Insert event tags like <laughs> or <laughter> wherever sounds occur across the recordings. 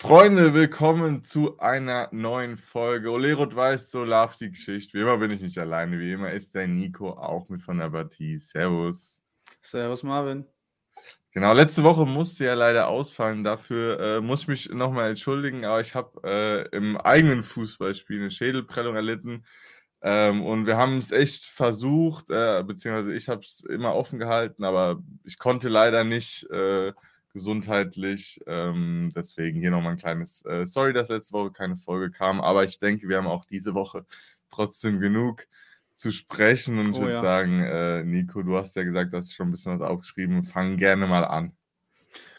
Freunde, willkommen zu einer neuen Folge. Olerot weiß, so love die Geschichte. Wie immer bin ich nicht alleine. Wie immer ist der Nico auch mit von der Partie. Servus. Servus, Marvin. Genau, letzte Woche musste ja leider ausfallen. Dafür äh, muss ich mich nochmal entschuldigen, aber ich habe äh, im eigenen Fußballspiel eine Schädelprellung erlitten. Ähm, und wir haben es echt versucht, äh, beziehungsweise ich habe es immer offen gehalten, aber ich konnte leider nicht äh, gesundheitlich. Ähm, deswegen hier nochmal ein kleines äh, Sorry, dass letzte Woche keine Folge kam, aber ich denke, wir haben auch diese Woche trotzdem genug zu sprechen und ich oh, würde ja. sagen, äh, Nico, du hast ja gesagt, du hast schon ein bisschen was aufgeschrieben. Fang gerne mal an.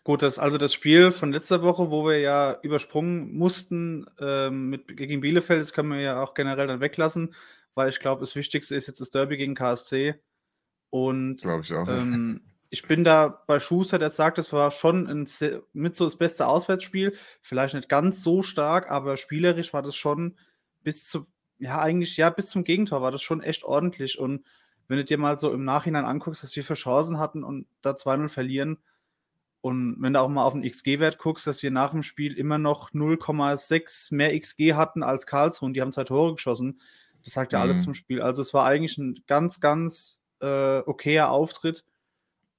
Gut, das also das Spiel von letzter Woche, wo wir ja übersprungen mussten ähm, mit, gegen Bielefeld, das können wir ja auch generell dann weglassen, weil ich glaube, das Wichtigste ist jetzt das Derby gegen KSC. Und glaube ich auch. Ähm, ich bin da bei Schuster, der sagt, es war schon ein, mit so das beste Auswärtsspiel. Vielleicht nicht ganz so stark, aber spielerisch war das schon bis zu, ja, eigentlich, ja, bis zum Gegentor war das schon echt ordentlich. Und wenn du dir mal so im Nachhinein anguckst, dass wir für Chancen hatten und da 2-0 verlieren, und wenn du auch mal auf den XG-Wert guckst, dass wir nach dem Spiel immer noch 0,6 mehr XG hatten als Karlsruhe und die haben zwei Tore geschossen, das sagt ja mhm. alles zum Spiel. Also es war eigentlich ein ganz, ganz äh, okayer Auftritt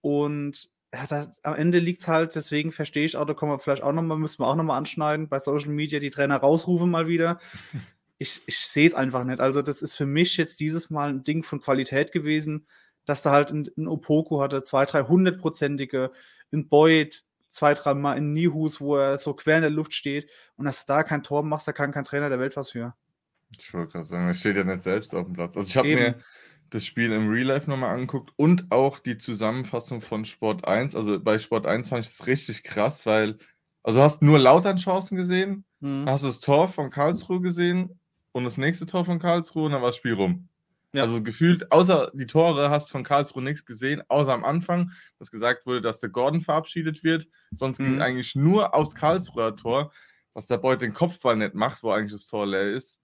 und ja, das, am Ende liegt es halt, deswegen verstehe ich auch, da kommen wir vielleicht auch nochmal, müssen wir auch nochmal anschneiden, bei Social Media die Trainer rausrufen mal wieder. <laughs> Ich, ich sehe es einfach nicht. Also, das ist für mich jetzt dieses Mal ein Ding von Qualität gewesen, dass da halt ein, ein Opoku hatte, zwei, drei hundertprozentige, ein Boyd, zwei, drei Mal in Nihus, wo er so quer in der Luft steht und dass du da kein Tor machst, da kann kein Trainer der Welt was für. Ich wollte gerade sagen, er steht ja nicht selbst auf dem Platz. Also ich habe mir das Spiel im Real Life nochmal angeguckt und auch die Zusammenfassung von Sport 1. Also bei Sport 1 fand ich das richtig krass, weil, also du hast nur Lautern Chancen gesehen, mhm. hast das Tor von Karlsruhe gesehen und das nächste Tor von Karlsruhe und dann war das Spiel rum. Ja. Also gefühlt, außer die Tore hast von Karlsruhe nichts gesehen, außer am Anfang, dass gesagt wurde, dass der Gordon verabschiedet wird. Sonst mhm. ging eigentlich nur aus Karlsruher Tor, was der Beut den Kopfball nicht macht, wo eigentlich das Tor leer ist.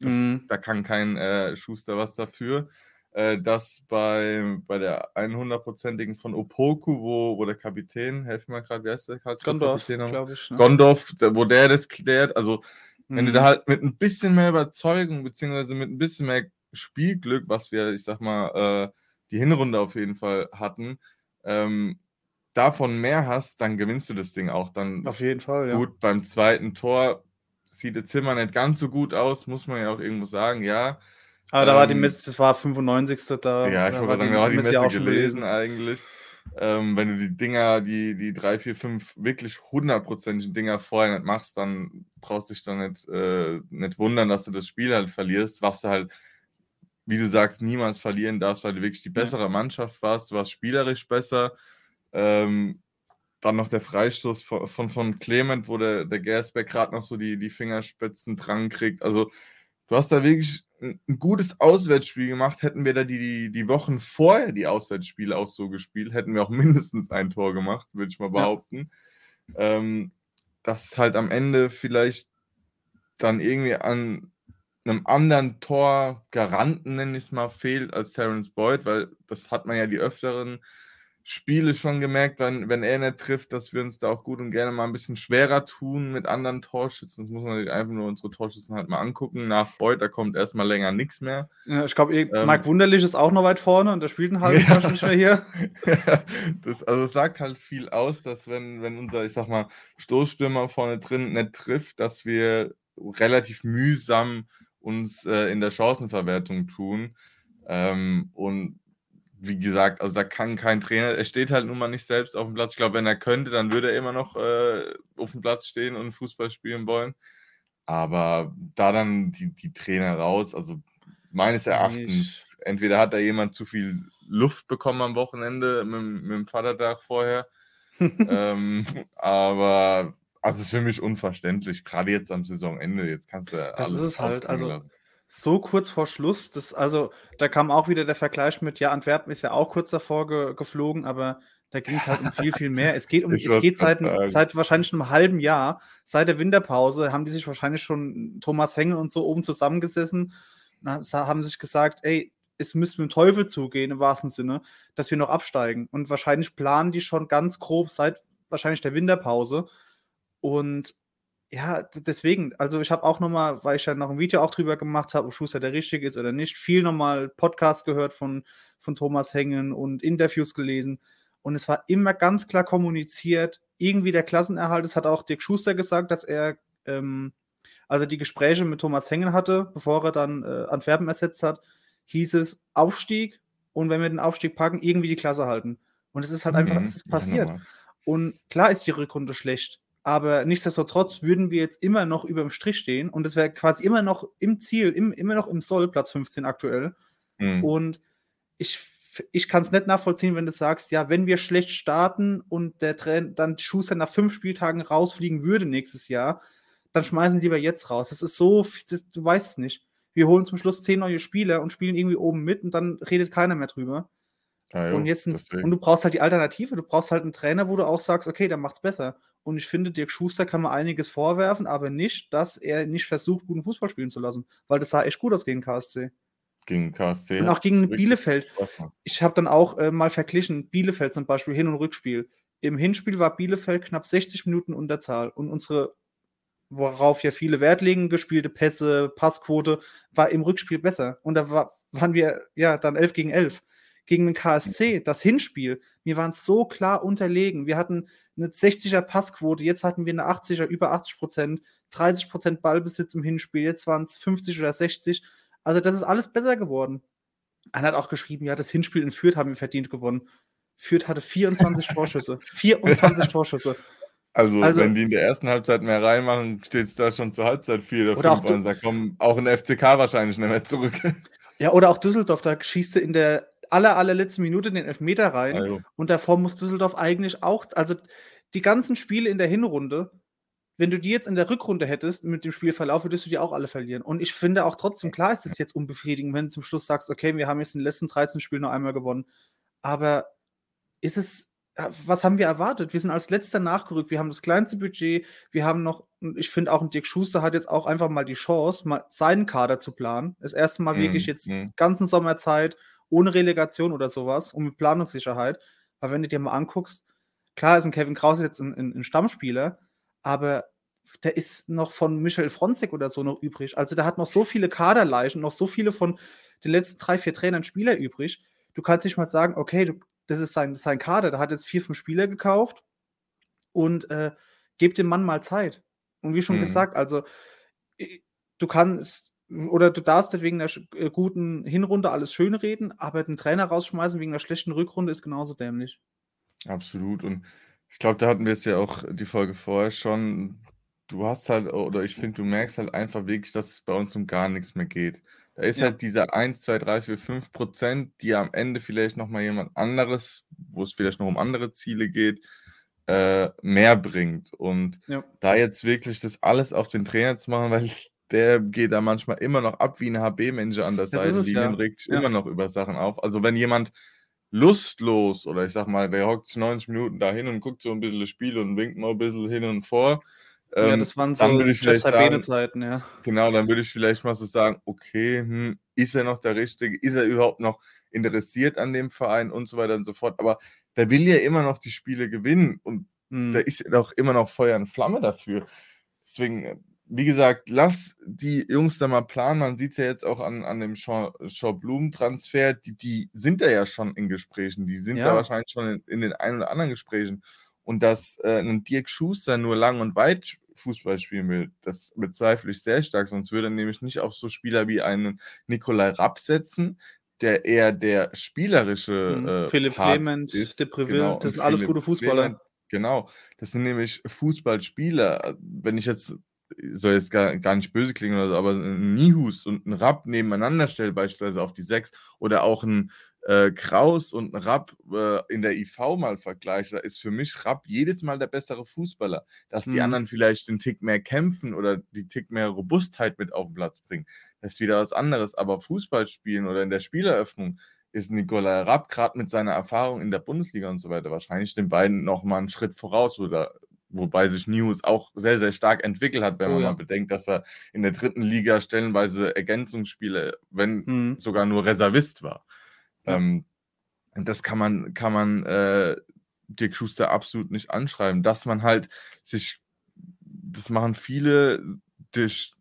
Das, mhm. Da kann kein äh, Schuster was dafür äh, dass bei, bei der 100%igen von Opoku, wo, wo der Kapitän, helfen wir gerade, wie heißt der? Gondorf, glaube ich. Ne? Gondorf, wo der das klärt, also mhm. wenn du da mhm. halt mit ein bisschen mehr Überzeugung, beziehungsweise mit ein bisschen mehr Spielglück, was wir, ich sag mal, äh, die Hinrunde auf jeden Fall hatten, ähm, davon mehr hast, dann gewinnst du das Ding auch. Dann auf jeden Fall, ja. Gut, beim zweiten Tor sieht der Zimmer nicht ganz so gut aus, muss man ja auch irgendwo sagen, ja. Aber da war die ähm, Messe, das war 95. Da, ja, ich wollte sagen, da war die Messe, Messe gelesen, gelesen eigentlich. Ähm, wenn du die Dinger, die, die drei, vier, fünf wirklich hundertprozentigen Dinger vorher nicht machst, dann brauchst du dich dann nicht, äh, nicht wundern, dass du das Spiel halt verlierst, was du halt, wie du sagst, niemals verlieren darfst, weil du wirklich die bessere. Mannschaft warst, du warst spielerisch besser. Ähm, dann noch der Freistoß von, von, von Clement, wo der, der Gersbeck gerade noch so die, die Fingerspitzen dran kriegt. Also du hast da wirklich ein gutes Auswärtsspiel gemacht, hätten wir da die, die Wochen vorher die Auswärtsspiele auch so gespielt, hätten wir auch <laughs> mindestens ein Tor gemacht, würde ich mal behaupten. Ja. Ähm, dass halt am Ende vielleicht dann irgendwie an einem anderen Torgaranten, nenne ich es mal, fehlt als Terence Boyd, weil das hat man ja die öfteren Spiele schon gemerkt, wenn, wenn er nicht trifft, dass wir uns da auch gut und gerne mal ein bisschen schwerer tun mit anderen Torschützen. Das muss man einfach nur unsere Torschützen halt mal angucken. Nach Beuth, da kommt erstmal länger nichts mehr. Ja, ich glaube, ähm, Mike Wunderlich ist auch noch weit vorne und der spielt ein halbes Jahr nicht mehr hier. <laughs> das, also es sagt halt viel aus, dass wenn, wenn unser, ich sag mal, Stoßstürmer vorne drin nicht trifft, dass wir relativ mühsam uns äh, in der Chancenverwertung tun. Ähm, und wie gesagt, also da kann kein Trainer, er steht halt nun mal nicht selbst auf dem Platz. Ich glaube, wenn er könnte, dann würde er immer noch äh, auf dem Platz stehen und Fußball spielen wollen. Aber da dann die, die Trainer raus, also meines Erachtens, entweder hat da jemand zu viel Luft bekommen am Wochenende mit, mit dem Vatertag vorher. <laughs> ähm, aber also es ist für mich unverständlich, gerade jetzt am Saisonende. Jetzt kannst du. Das ist es halt. Also, lassen so kurz vor Schluss. Das, also, da kam auch wieder der Vergleich mit, ja, Antwerpen ist ja auch kurz davor ge geflogen, aber da ging es halt um viel, viel mehr. Es geht um, <laughs> es geht seit, seit wahrscheinlich einem halben Jahr, seit der Winterpause, haben die sich wahrscheinlich schon Thomas Hengel und so oben zusammengesessen und haben sich gesagt, ey, es müsste mit dem Teufel zugehen, im wahrsten Sinne, dass wir noch absteigen. Und wahrscheinlich planen die schon ganz grob seit wahrscheinlich der Winterpause. Und ja, deswegen, also ich habe auch nochmal, weil ich ja noch ein Video auch drüber gemacht habe, ob Schuster der Richtige ist oder nicht, viel nochmal Podcasts gehört von, von Thomas Hengen und Interviews gelesen. Und es war immer ganz klar kommuniziert, irgendwie der Klassenerhalt. Es hat auch Dirk Schuster gesagt, dass er ähm, also die Gespräche mit Thomas Hengen hatte, bevor er dann äh, Antwerpen ersetzt hat, hieß es Aufstieg und wenn wir den Aufstieg packen, irgendwie die Klasse halten. Und es ist halt einfach, mhm. es ist passiert. Ja, und klar ist die Rückrunde schlecht, aber nichtsdestotrotz würden wir jetzt immer noch über dem Strich stehen und es wäre quasi immer noch im Ziel, im, immer noch im Soll, Platz 15 aktuell. Mhm. Und ich, ich kann es nicht nachvollziehen, wenn du sagst, ja, wenn wir schlecht starten und der Trainer dann Schuster nach fünf Spieltagen rausfliegen würde nächstes Jahr, dann schmeißen lieber jetzt raus. Das ist so, das, du weißt es nicht. Wir holen zum Schluss zehn neue Spieler und spielen irgendwie oben mit und dann redet keiner mehr drüber. Ja, jo, und, jetzt ein, und du brauchst halt die Alternative. Du brauchst halt einen Trainer, wo du auch sagst, okay, der macht's besser. Und ich finde, Dirk Schuster kann man einiges vorwerfen, aber nicht, dass er nicht versucht, guten Fußball spielen zu lassen. Weil das sah echt gut aus gegen KSC. Gegen KSC. Und auch gegen Bielefeld. Ich habe dann auch äh, mal verglichen, Bielefeld zum Beispiel, Hin- und Rückspiel. Im Hinspiel war Bielefeld knapp 60 Minuten Unterzahl und unsere worauf ja viele Wert legen, gespielte Pässe, Passquote, war im Rückspiel besser. Und da war, waren wir ja dann 11 gegen 11. Gegen den KSC, das Hinspiel, wir waren so klar unterlegen. Wir hatten eine 60er Passquote, jetzt hatten wir eine 80er, über 80 Prozent, 30 Prozent Ballbesitz im Hinspiel, jetzt waren es 50 oder 60. Also das ist alles besser geworden. Einer hat auch geschrieben, ja, das Hinspiel in Fürth haben wir verdient gewonnen. Fürth hatte 24 <laughs> Torschüsse. 24 Torschüsse. Also, also, wenn die in der ersten Halbzeit mehr reinmachen, steht es da schon zur Halbzeit 4 oder 5 und da kommen auch in der FCK wahrscheinlich nicht mehr zurück. Ja, oder auch Düsseldorf, da schießt du in der aller, allerletzten Minute den Elfmeter rein also. und davor muss Düsseldorf eigentlich auch, also die ganzen Spiele in der Hinrunde, wenn du die jetzt in der Rückrunde hättest mit dem Spielverlauf, würdest du die auch alle verlieren. Und ich finde auch trotzdem, klar ist es jetzt unbefriedigend, wenn du zum Schluss sagst, okay, wir haben jetzt in den letzten 13 Spielen nur einmal gewonnen. Aber ist es, was haben wir erwartet? Wir sind als letzter nachgerückt. Wir haben das kleinste Budget. Wir haben noch, ich finde auch ein Dirk Schuster hat jetzt auch einfach mal die Chance, mal seinen Kader zu planen. Das erste Mal mm, wirklich jetzt mm. ganzen Sommerzeit ohne Relegation oder sowas und mit Planungssicherheit. Weil wenn du dir mal anguckst, klar ist ein Kevin Krause jetzt ein, ein, ein Stammspieler, aber der ist noch von Michel Fronzek oder so noch übrig. Also der hat noch so viele Kaderleichen, noch so viele von den letzten drei, vier Trainern Spieler übrig. Du kannst nicht mal sagen, okay, du, das ist sein, sein Kader, der hat jetzt vier, fünf Spieler gekauft und äh, gebt dem Mann mal Zeit. Und wie schon mhm. gesagt, also du kannst oder du darfst nicht wegen der äh, guten Hinrunde alles schön reden, aber den Trainer rausschmeißen wegen der schlechten Rückrunde ist genauso dämlich. Absolut. Und ich glaube, da hatten wir es ja auch die Folge vorher schon. Du hast halt, oder ich finde, du merkst halt einfach wirklich, dass es bei uns um gar nichts mehr geht. Da ist ja. halt dieser 1, 2, 3, 4, 5 Prozent, die am Ende vielleicht nochmal jemand anderes, wo es vielleicht noch um andere Ziele geht, äh, mehr bringt. Und ja. da jetzt wirklich das alles auf den Trainer zu machen, <laughs> weil der geht da manchmal immer noch ab wie ein HB-Manager an der Seite, ja. regt sich immer noch über Sachen auf. Also wenn jemand lustlos oder ich sag mal, der hockt 90 Minuten dahin und guckt so ein bisschen das Spiel und winkt mal ein bisschen hin und vor, ja, ähm, das waren so Zeiten, ja. Genau, dann würde ich vielleicht mal so sagen, okay, hm, ist er noch der Richtige? Ist er überhaupt noch interessiert an dem Verein und so weiter und so fort? Aber der will ja immer noch die Spiele gewinnen und hm. da ist doch immer noch Feuer und Flamme dafür. Deswegen, äh, wie gesagt, lass die Jungs da mal planen. Man sieht es ja jetzt auch an, an dem Shaw-Blumen-Transfer. Die, die sind da ja schon in Gesprächen. Die sind ja. da wahrscheinlich schon in, in den ein oder anderen Gesprächen. Und dass äh, ein Dirk Schuster nur lang und weit Fußball spielen will. Das bezweifle ich sehr stark, sonst würde er nämlich nicht auf so Spieler wie einen Nikolai Rapp setzen, der eher der spielerische mhm. äh, Philipp Part Clement, ist. De Preville, genau. das sind alles Philipp gute Fußballer. Clement, genau, das sind nämlich Fußballspieler. Wenn ich jetzt soll jetzt gar, gar nicht böse klingen oder so, aber ein Nihus und ein Rapp nebeneinander stelle, beispielsweise auf die 6 oder auch ein äh, Kraus und Rapp äh, in der IV mal vergleiche, da ist für mich Rapp jedes Mal der bessere Fußballer. Dass die mhm. anderen vielleicht den Tick mehr kämpfen oder die Tick mehr Robustheit mit auf den Platz bringen, das ist wieder was anderes. Aber Fußball spielen oder in der Spieleröffnung ist Nikolai Rapp gerade mit seiner Erfahrung in der Bundesliga und so weiter wahrscheinlich den beiden nochmal einen Schritt voraus oder wobei sich News auch sehr, sehr stark entwickelt hat, wenn man oh, ja. mal bedenkt, dass er in der dritten Liga stellenweise Ergänzungsspiele, wenn mhm. sogar nur Reservist war. Ja. Ähm, das kann man, kann man äh, Dirk Schuster absolut nicht anschreiben, dass man halt sich das machen viele durch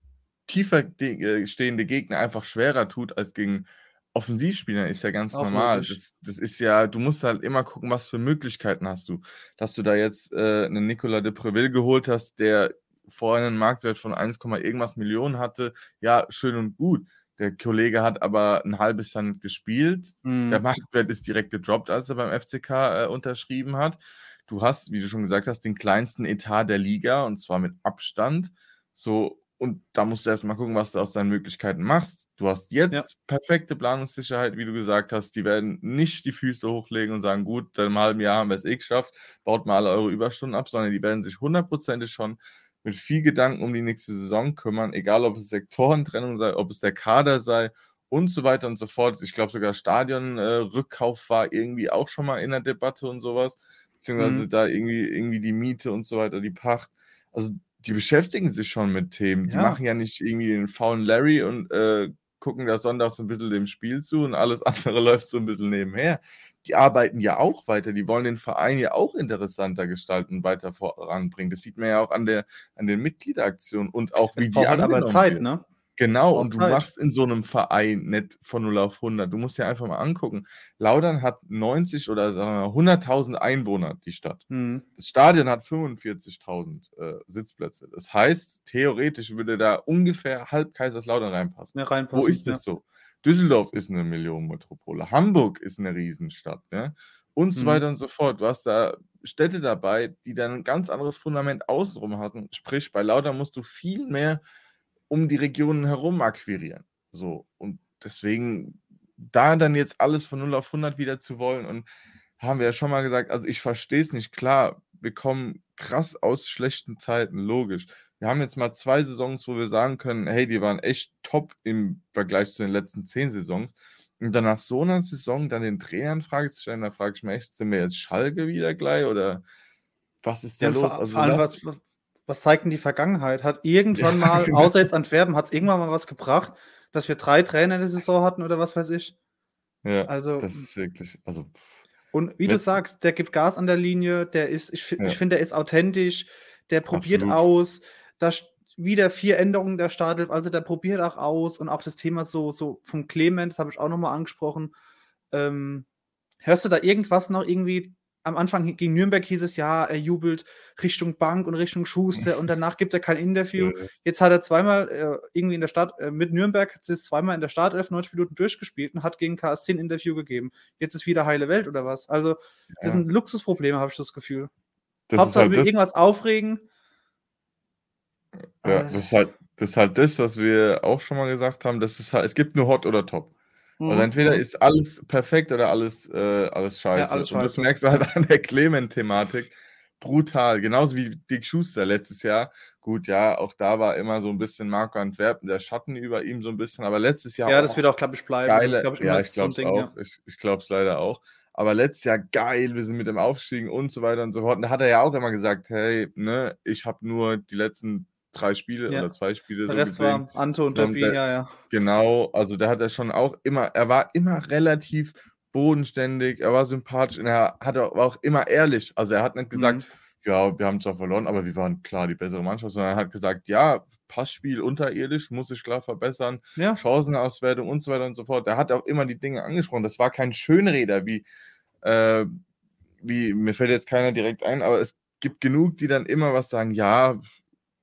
tiefer äh, stehende Gegner einfach schwerer tut als gegen Offensivspieler ist ja ganz Auch normal. Das, das, ist ja, du musst halt immer gucken, was für Möglichkeiten hast du. Dass du da jetzt äh, einen Nicolas de Preville geholt hast, der vorher einen Marktwert von 1, irgendwas Millionen hatte, ja, schön und gut. Der Kollege hat aber ein halbes Jahr nicht gespielt. Mhm. Der Marktwert ist direkt gedroppt, als er beim FCK äh, unterschrieben hat. Du hast, wie du schon gesagt hast, den kleinsten Etat der Liga und zwar mit Abstand. So, und da musst du erstmal gucken, was du aus deinen Möglichkeiten machst. Du hast jetzt ja. perfekte Planungssicherheit, wie du gesagt hast. Die werden nicht die Füße hochlegen und sagen, gut, seit einem halben Jahr haben wir es eh geschafft, baut mal alle eure Überstunden ab, sondern die werden sich hundertprozentig schon mit viel Gedanken um die nächste Saison kümmern, egal ob es Sektorentrennung sei, ob es der Kader sei und so weiter und so fort. Ich glaube sogar Stadionrückkauf äh, war irgendwie auch schon mal in der Debatte und sowas, beziehungsweise mhm. da irgendwie, irgendwie die Miete und so weiter, die Pacht. Also die beschäftigen sich schon mit Themen. Die machen ja nicht irgendwie den faulen Larry und äh, gucken da sonntags ein bisschen dem Spiel zu und alles <laughs> andere läuft so ein bisschen nebenher. Die arbeiten ja auch weiter, die wollen den Verein ja auch interessanter gestalten weiter voranbringen. Das sieht man ja auch an der an den Mitgliederaktionen und auch wie es die halt aber Zeit, wird. ne? Genau, und du halt. machst in so einem Verein nicht von 0 auf 100. Du musst dir einfach mal angucken. Laudern hat 90 oder 100.000 Einwohner, die Stadt. Mhm. Das Stadion hat 45.000 äh, Sitzplätze. Das heißt, theoretisch würde da ungefähr halb Kaiserslautern reinpassen. Ja, reinpassen Wo ist ja. das so? Düsseldorf ist eine Millionenmetropole. Hamburg ist eine Riesenstadt. Ne? Und so mhm. weiter und so fort. Du hast da Städte dabei, die dann ein ganz anderes Fundament außenrum hatten. Sprich, bei Laudern musst du viel mehr um die Regionen herum akquirieren. So, und deswegen da dann jetzt alles von 0 auf 100 wieder zu wollen und haben wir ja schon mal gesagt, also ich verstehe es nicht, klar, wir kommen krass aus schlechten Zeiten, logisch. Wir haben jetzt mal zwei Saisons, wo wir sagen können, hey, die waren echt top im Vergleich zu den letzten zehn Saisons. Und dann nach so einer Saison dann den Trainer in Frage zu stellen, da frage ich mich echt, sind wir jetzt Schalke wieder gleich oder was ist da ja, los? Vor, also vor allem, was, was zeigt denn die Vergangenheit? Hat irgendwann mal, <laughs> außer jetzt Antwerpen, hat es irgendwann mal was gebracht, dass wir drei Trainer in der Saison hatten oder was weiß ich? Ja, also, das ist wirklich, also. Und wie du sagst, der gibt Gas an der Linie, der ist, ich, ja. ich finde, der ist authentisch, der probiert Absolut. aus, da wieder vier Änderungen der Startelf, also der probiert auch aus und auch das Thema so, so vom Clemens habe ich auch nochmal angesprochen. Ähm, hörst du da irgendwas noch irgendwie am Anfang gegen Nürnberg hieß es ja, er jubelt Richtung Bank und Richtung Schuster und <laughs> danach gibt er kein Interview. Jetzt hat er zweimal äh, irgendwie in der Stadt, äh, mit Nürnberg, hat es zweimal in der Startelf 90 Minuten durchgespielt und hat gegen KSC ein Interview gegeben. Jetzt ist wieder heile Welt oder was? Also, das ja. sind Luxusprobleme, habe ich das Gefühl. Das Hauptsache halt irgendwas aufregen. Ja, äh. das ist, halt, das ist halt das, was wir auch schon mal gesagt haben. Das ist halt, es gibt nur Hot oder Top. Also mhm. entweder ist alles perfekt oder alles, äh, alles scheiße. Ja, alles Und das merkst du halt an der Clement-Thematik. Brutal. Genauso wie Dick Schuster letztes Jahr. Gut, ja, auch da war immer so ein bisschen Marco Antwerpen, der Schatten über ihm so ein bisschen. Aber letztes Jahr. Ja, das wird auch, glaube ich, bleiben. Geile, glaub ich, ja, ich glaube es auch. Ja. Ich, ich glaube es leider auch. Aber letztes Jahr geil, wir sind mit dem Aufstiegen und so weiter und so fort. Und da hat er ja auch immer gesagt: hey, ne, ich habe nur die letzten drei Spiele ja. oder zwei Spiele. Der so Rest gesehen. war Anto und Tobi, ja, ja. Genau, also da hat er schon auch immer, er war immer relativ bodenständig, er war sympathisch und er hat auch immer ehrlich. Also er hat nicht gesagt, mhm. ja, wir haben zwar verloren, aber wir waren klar die bessere Mannschaft, sondern er hat gesagt, ja, Passspiel unterirdisch, muss sich klar verbessern, ja. Chancenauswertung und so weiter und so fort. Er hat auch immer die Dinge angesprochen. Das war kein Schönreder, wie, äh, wie, mir fällt jetzt keiner direkt ein, aber es gibt genug, die dann immer was sagen, ja,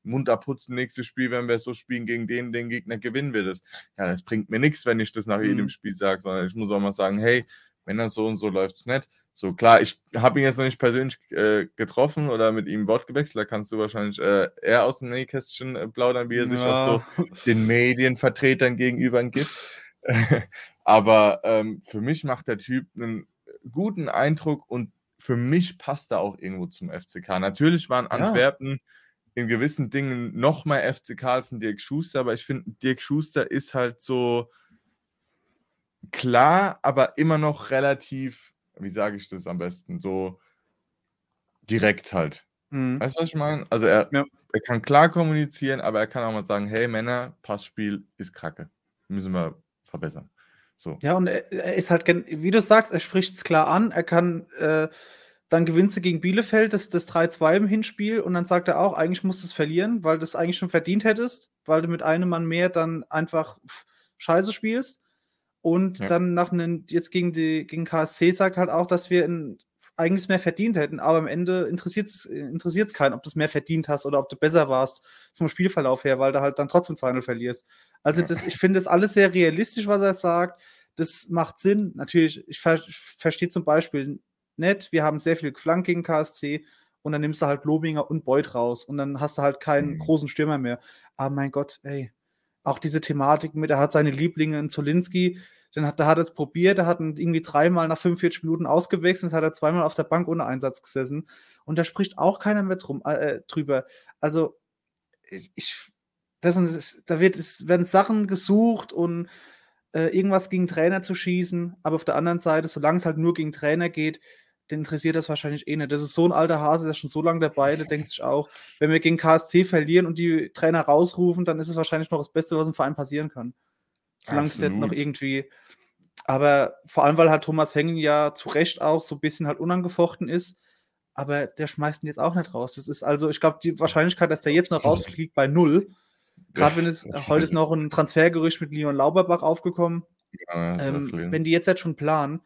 Mund abputzen, nächstes Spiel, wenn wir so spielen gegen den, den Gegner, gewinnen wir das. Ja, das bringt mir nichts, wenn ich das nach mhm. jedem Spiel sage, sondern ich muss auch mal sagen, hey, wenn das so und so läuft es nicht. So, klar, ich habe ihn jetzt noch nicht persönlich äh, getroffen oder mit ihm Wort gewechselt, da kannst du wahrscheinlich äh, eher aus dem Nähkästchen äh, plaudern, wie er sich auch so <laughs> den Medienvertretern gegenüber gibt. <laughs> Aber ähm, für mich macht der Typ einen guten Eindruck und für mich passt er auch irgendwo zum FCK. Natürlich waren Antwerpen ja in gewissen Dingen noch mal FCK als ein Dirk Schuster, aber ich finde, Dirk Schuster ist halt so klar, aber immer noch relativ, wie sage ich das am besten, so direkt halt. Mhm. Weißt du, was ich meine? Also er, ja. er kann klar kommunizieren, aber er kann auch mal sagen, hey Männer, Passspiel ist kacke. Müssen wir verbessern. So. Ja, und er, er ist halt, wie du sagst, er spricht es klar an, er kann äh, dann gewinnst du gegen Bielefeld das, das 3-2 im Hinspiel und dann sagt er auch, eigentlich musst du es verlieren, weil du es eigentlich schon verdient hättest, weil du mit einem Mann mehr dann einfach scheiße spielst. Und ja. dann nach einem, jetzt gegen die gegen KSC sagt halt auch, dass wir in, eigentlich mehr verdient hätten, aber am Ende interessiert es keinen, ob du es mehr verdient hast oder ob du besser warst vom Spielverlauf her, weil du halt dann trotzdem 2-0 verlierst. Also das, ich finde das alles sehr realistisch, was er sagt. Das macht Sinn. Natürlich, ich, ver ich verstehe zum Beispiel nett, wir haben sehr viel geflankt gegen KSC und dann nimmst du halt Lobinger und Beuth raus und dann hast du halt keinen mhm. großen Stürmer mehr. Aber mein Gott, ey, auch diese Thematik mit, er hat seine Lieblinge in Zolinski, dann hat, da hat er es probiert, er hat ihn irgendwie dreimal nach 45 Minuten ausgewechselt, hat er zweimal auf der Bank ohne Einsatz gesessen und da spricht auch keiner mehr drum, äh, drüber. Also, ich, ich das ist, da wird, es werden Sachen gesucht und äh, irgendwas gegen Trainer zu schießen, aber auf der anderen Seite, solange es halt nur gegen Trainer geht, den interessiert das wahrscheinlich eh nicht. Das ist so ein alter Hase, der ist schon so lange dabei, der denkt sich auch, wenn wir gegen KSC verlieren und die Trainer rausrufen, dann ist es wahrscheinlich noch das Beste, was im Verein passieren kann. Solange es nicht noch irgendwie. Aber vor allem, weil halt Thomas Hengen ja zu Recht auch so ein bisschen halt unangefochten ist, aber der schmeißt ihn jetzt auch nicht raus. Das ist also, ich glaube, die Wahrscheinlichkeit, dass der jetzt noch rausfliegt, bei null. Gerade wenn es, heute ist noch ein Transfergerücht mit Leon Lauberbach aufgekommen. Ja, ähm, wenn die jetzt halt schon planen,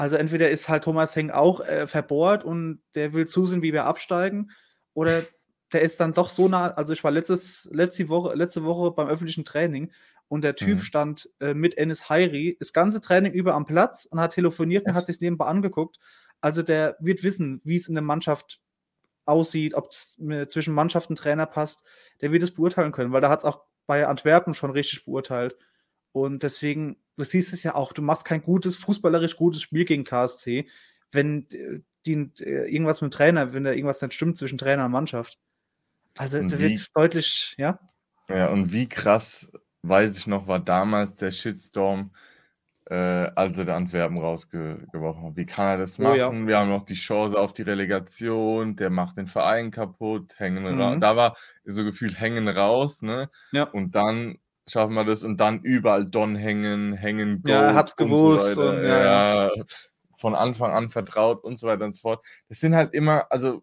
also entweder ist halt Thomas Heng auch äh, verbohrt und der will zusehen, wie wir absteigen, oder der ist dann doch so nah. Also ich war letztes, letzte, Woche, letzte Woche beim öffentlichen Training und der Typ mhm. stand äh, mit Ennis Heiri das ganze Training über am Platz und hat telefoniert und hat sich nebenbei angeguckt. Also der wird wissen, wie es in der Mannschaft aussieht, ob es zwischen Mannschaft und Trainer passt. Der wird es beurteilen können, weil da hat es auch bei Antwerpen schon richtig beurteilt. Und deswegen, du siehst es ja auch, du machst kein gutes, fußballerisch gutes Spiel gegen KSC, wenn die, irgendwas mit dem Trainer, wenn da irgendwas nicht stimmt zwischen Trainer und Mannschaft. Also da wird deutlich, ja. Ja, und wie krass, weiß ich noch, war damals der Shitstorm, äh, als er der Antwerpen rausgeworfen hat. Wie kann er das machen? Oh, ja. Wir haben noch die Chance auf die Relegation, der macht den Verein kaputt, hängen mhm. raus. Da war so gefühlt hängen raus, ne? Ja. Und dann schaffen wir das und dann überall Don hängen, hängen, Gold Ja, hat's gewusst. So und, ja, ja, von Anfang an vertraut und so weiter und so fort. Das sind halt immer, also,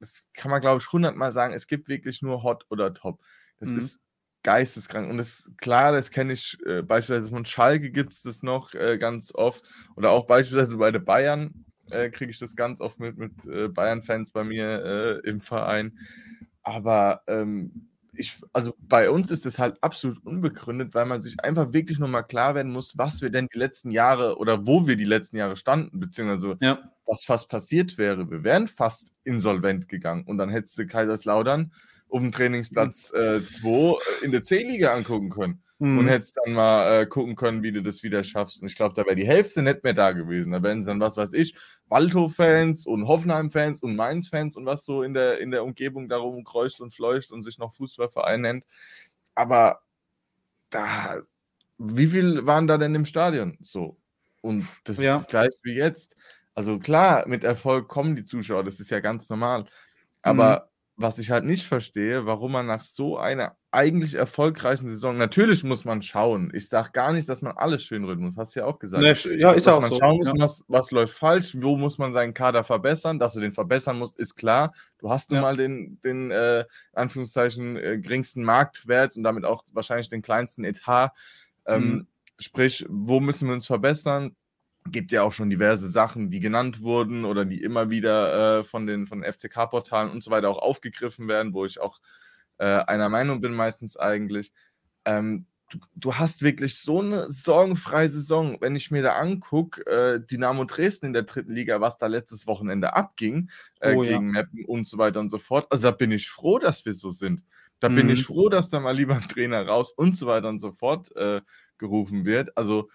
das kann man glaube ich hundertmal sagen, es gibt wirklich nur Hot oder Top. Das mhm. ist geisteskrank. Und das klar, das kenne ich äh, beispielsweise von Schalke gibt es das noch äh, ganz oft. Oder auch beispielsweise bei den Bayern äh, kriege ich das ganz oft mit, mit äh, Bayern-Fans bei mir äh, im Verein. Aber ähm, ich, also bei uns ist es halt absolut unbegründet, weil man sich einfach wirklich nochmal klar werden muss, was wir denn die letzten Jahre oder wo wir die letzten Jahre standen, beziehungsweise ja. was fast passiert wäre. Wir wären fast insolvent gegangen und dann hättest du Kaiserslautern dem Trainingsplatz 2 äh, äh, in der C-Liga angucken können mhm. und hättest dann mal äh, gucken können, wie du das wieder schaffst. Und ich glaube, da wäre die Hälfte nicht mehr da gewesen. Da wären es dann, was weiß ich, Waldhof-Fans und Hoffenheim-Fans und Mainz-Fans und was so in der, in der Umgebung darum kreucht und fleucht und sich noch Fußballverein nennt. Aber da, wie viel waren da denn im Stadion? So. Und das ja. ist gleich wie jetzt. Also klar, mit Erfolg kommen die Zuschauer, das ist ja ganz normal. Aber mhm was ich halt nicht verstehe, warum man nach so einer eigentlich erfolgreichen Saison, natürlich muss man schauen. Ich sage gar nicht, dass man alles schönreden muss, hast du ja auch gesagt. Nee, ja, ist dass auch man so. schauen muss, ja. was, was, läuft falsch, wo muss man seinen Kader verbessern. Dass du den verbessern musst, ist klar. Du hast nun ja. mal den, den äh, Anführungszeichen, äh, geringsten Marktwert und damit auch wahrscheinlich den kleinsten Etat. Ähm, mhm. Sprich, wo müssen wir uns verbessern? Gibt ja auch schon diverse Sachen, die genannt wurden oder die immer wieder äh, von den, von FCK-Portalen und so weiter auch aufgegriffen werden, wo ich auch äh, einer Meinung bin, meistens eigentlich. Ähm, du, du, hast wirklich so eine sorgenfreie Saison. Wenn ich mir da angucke, äh, Dynamo Dresden in der dritten Liga, was da letztes Wochenende abging, äh, oh, gegen ja. Meppen und so weiter und so fort. Also da bin ich froh, dass wir so sind. Da mhm. bin ich froh, dass da mal lieber ein Trainer raus und so weiter und so fort äh, gerufen wird. Also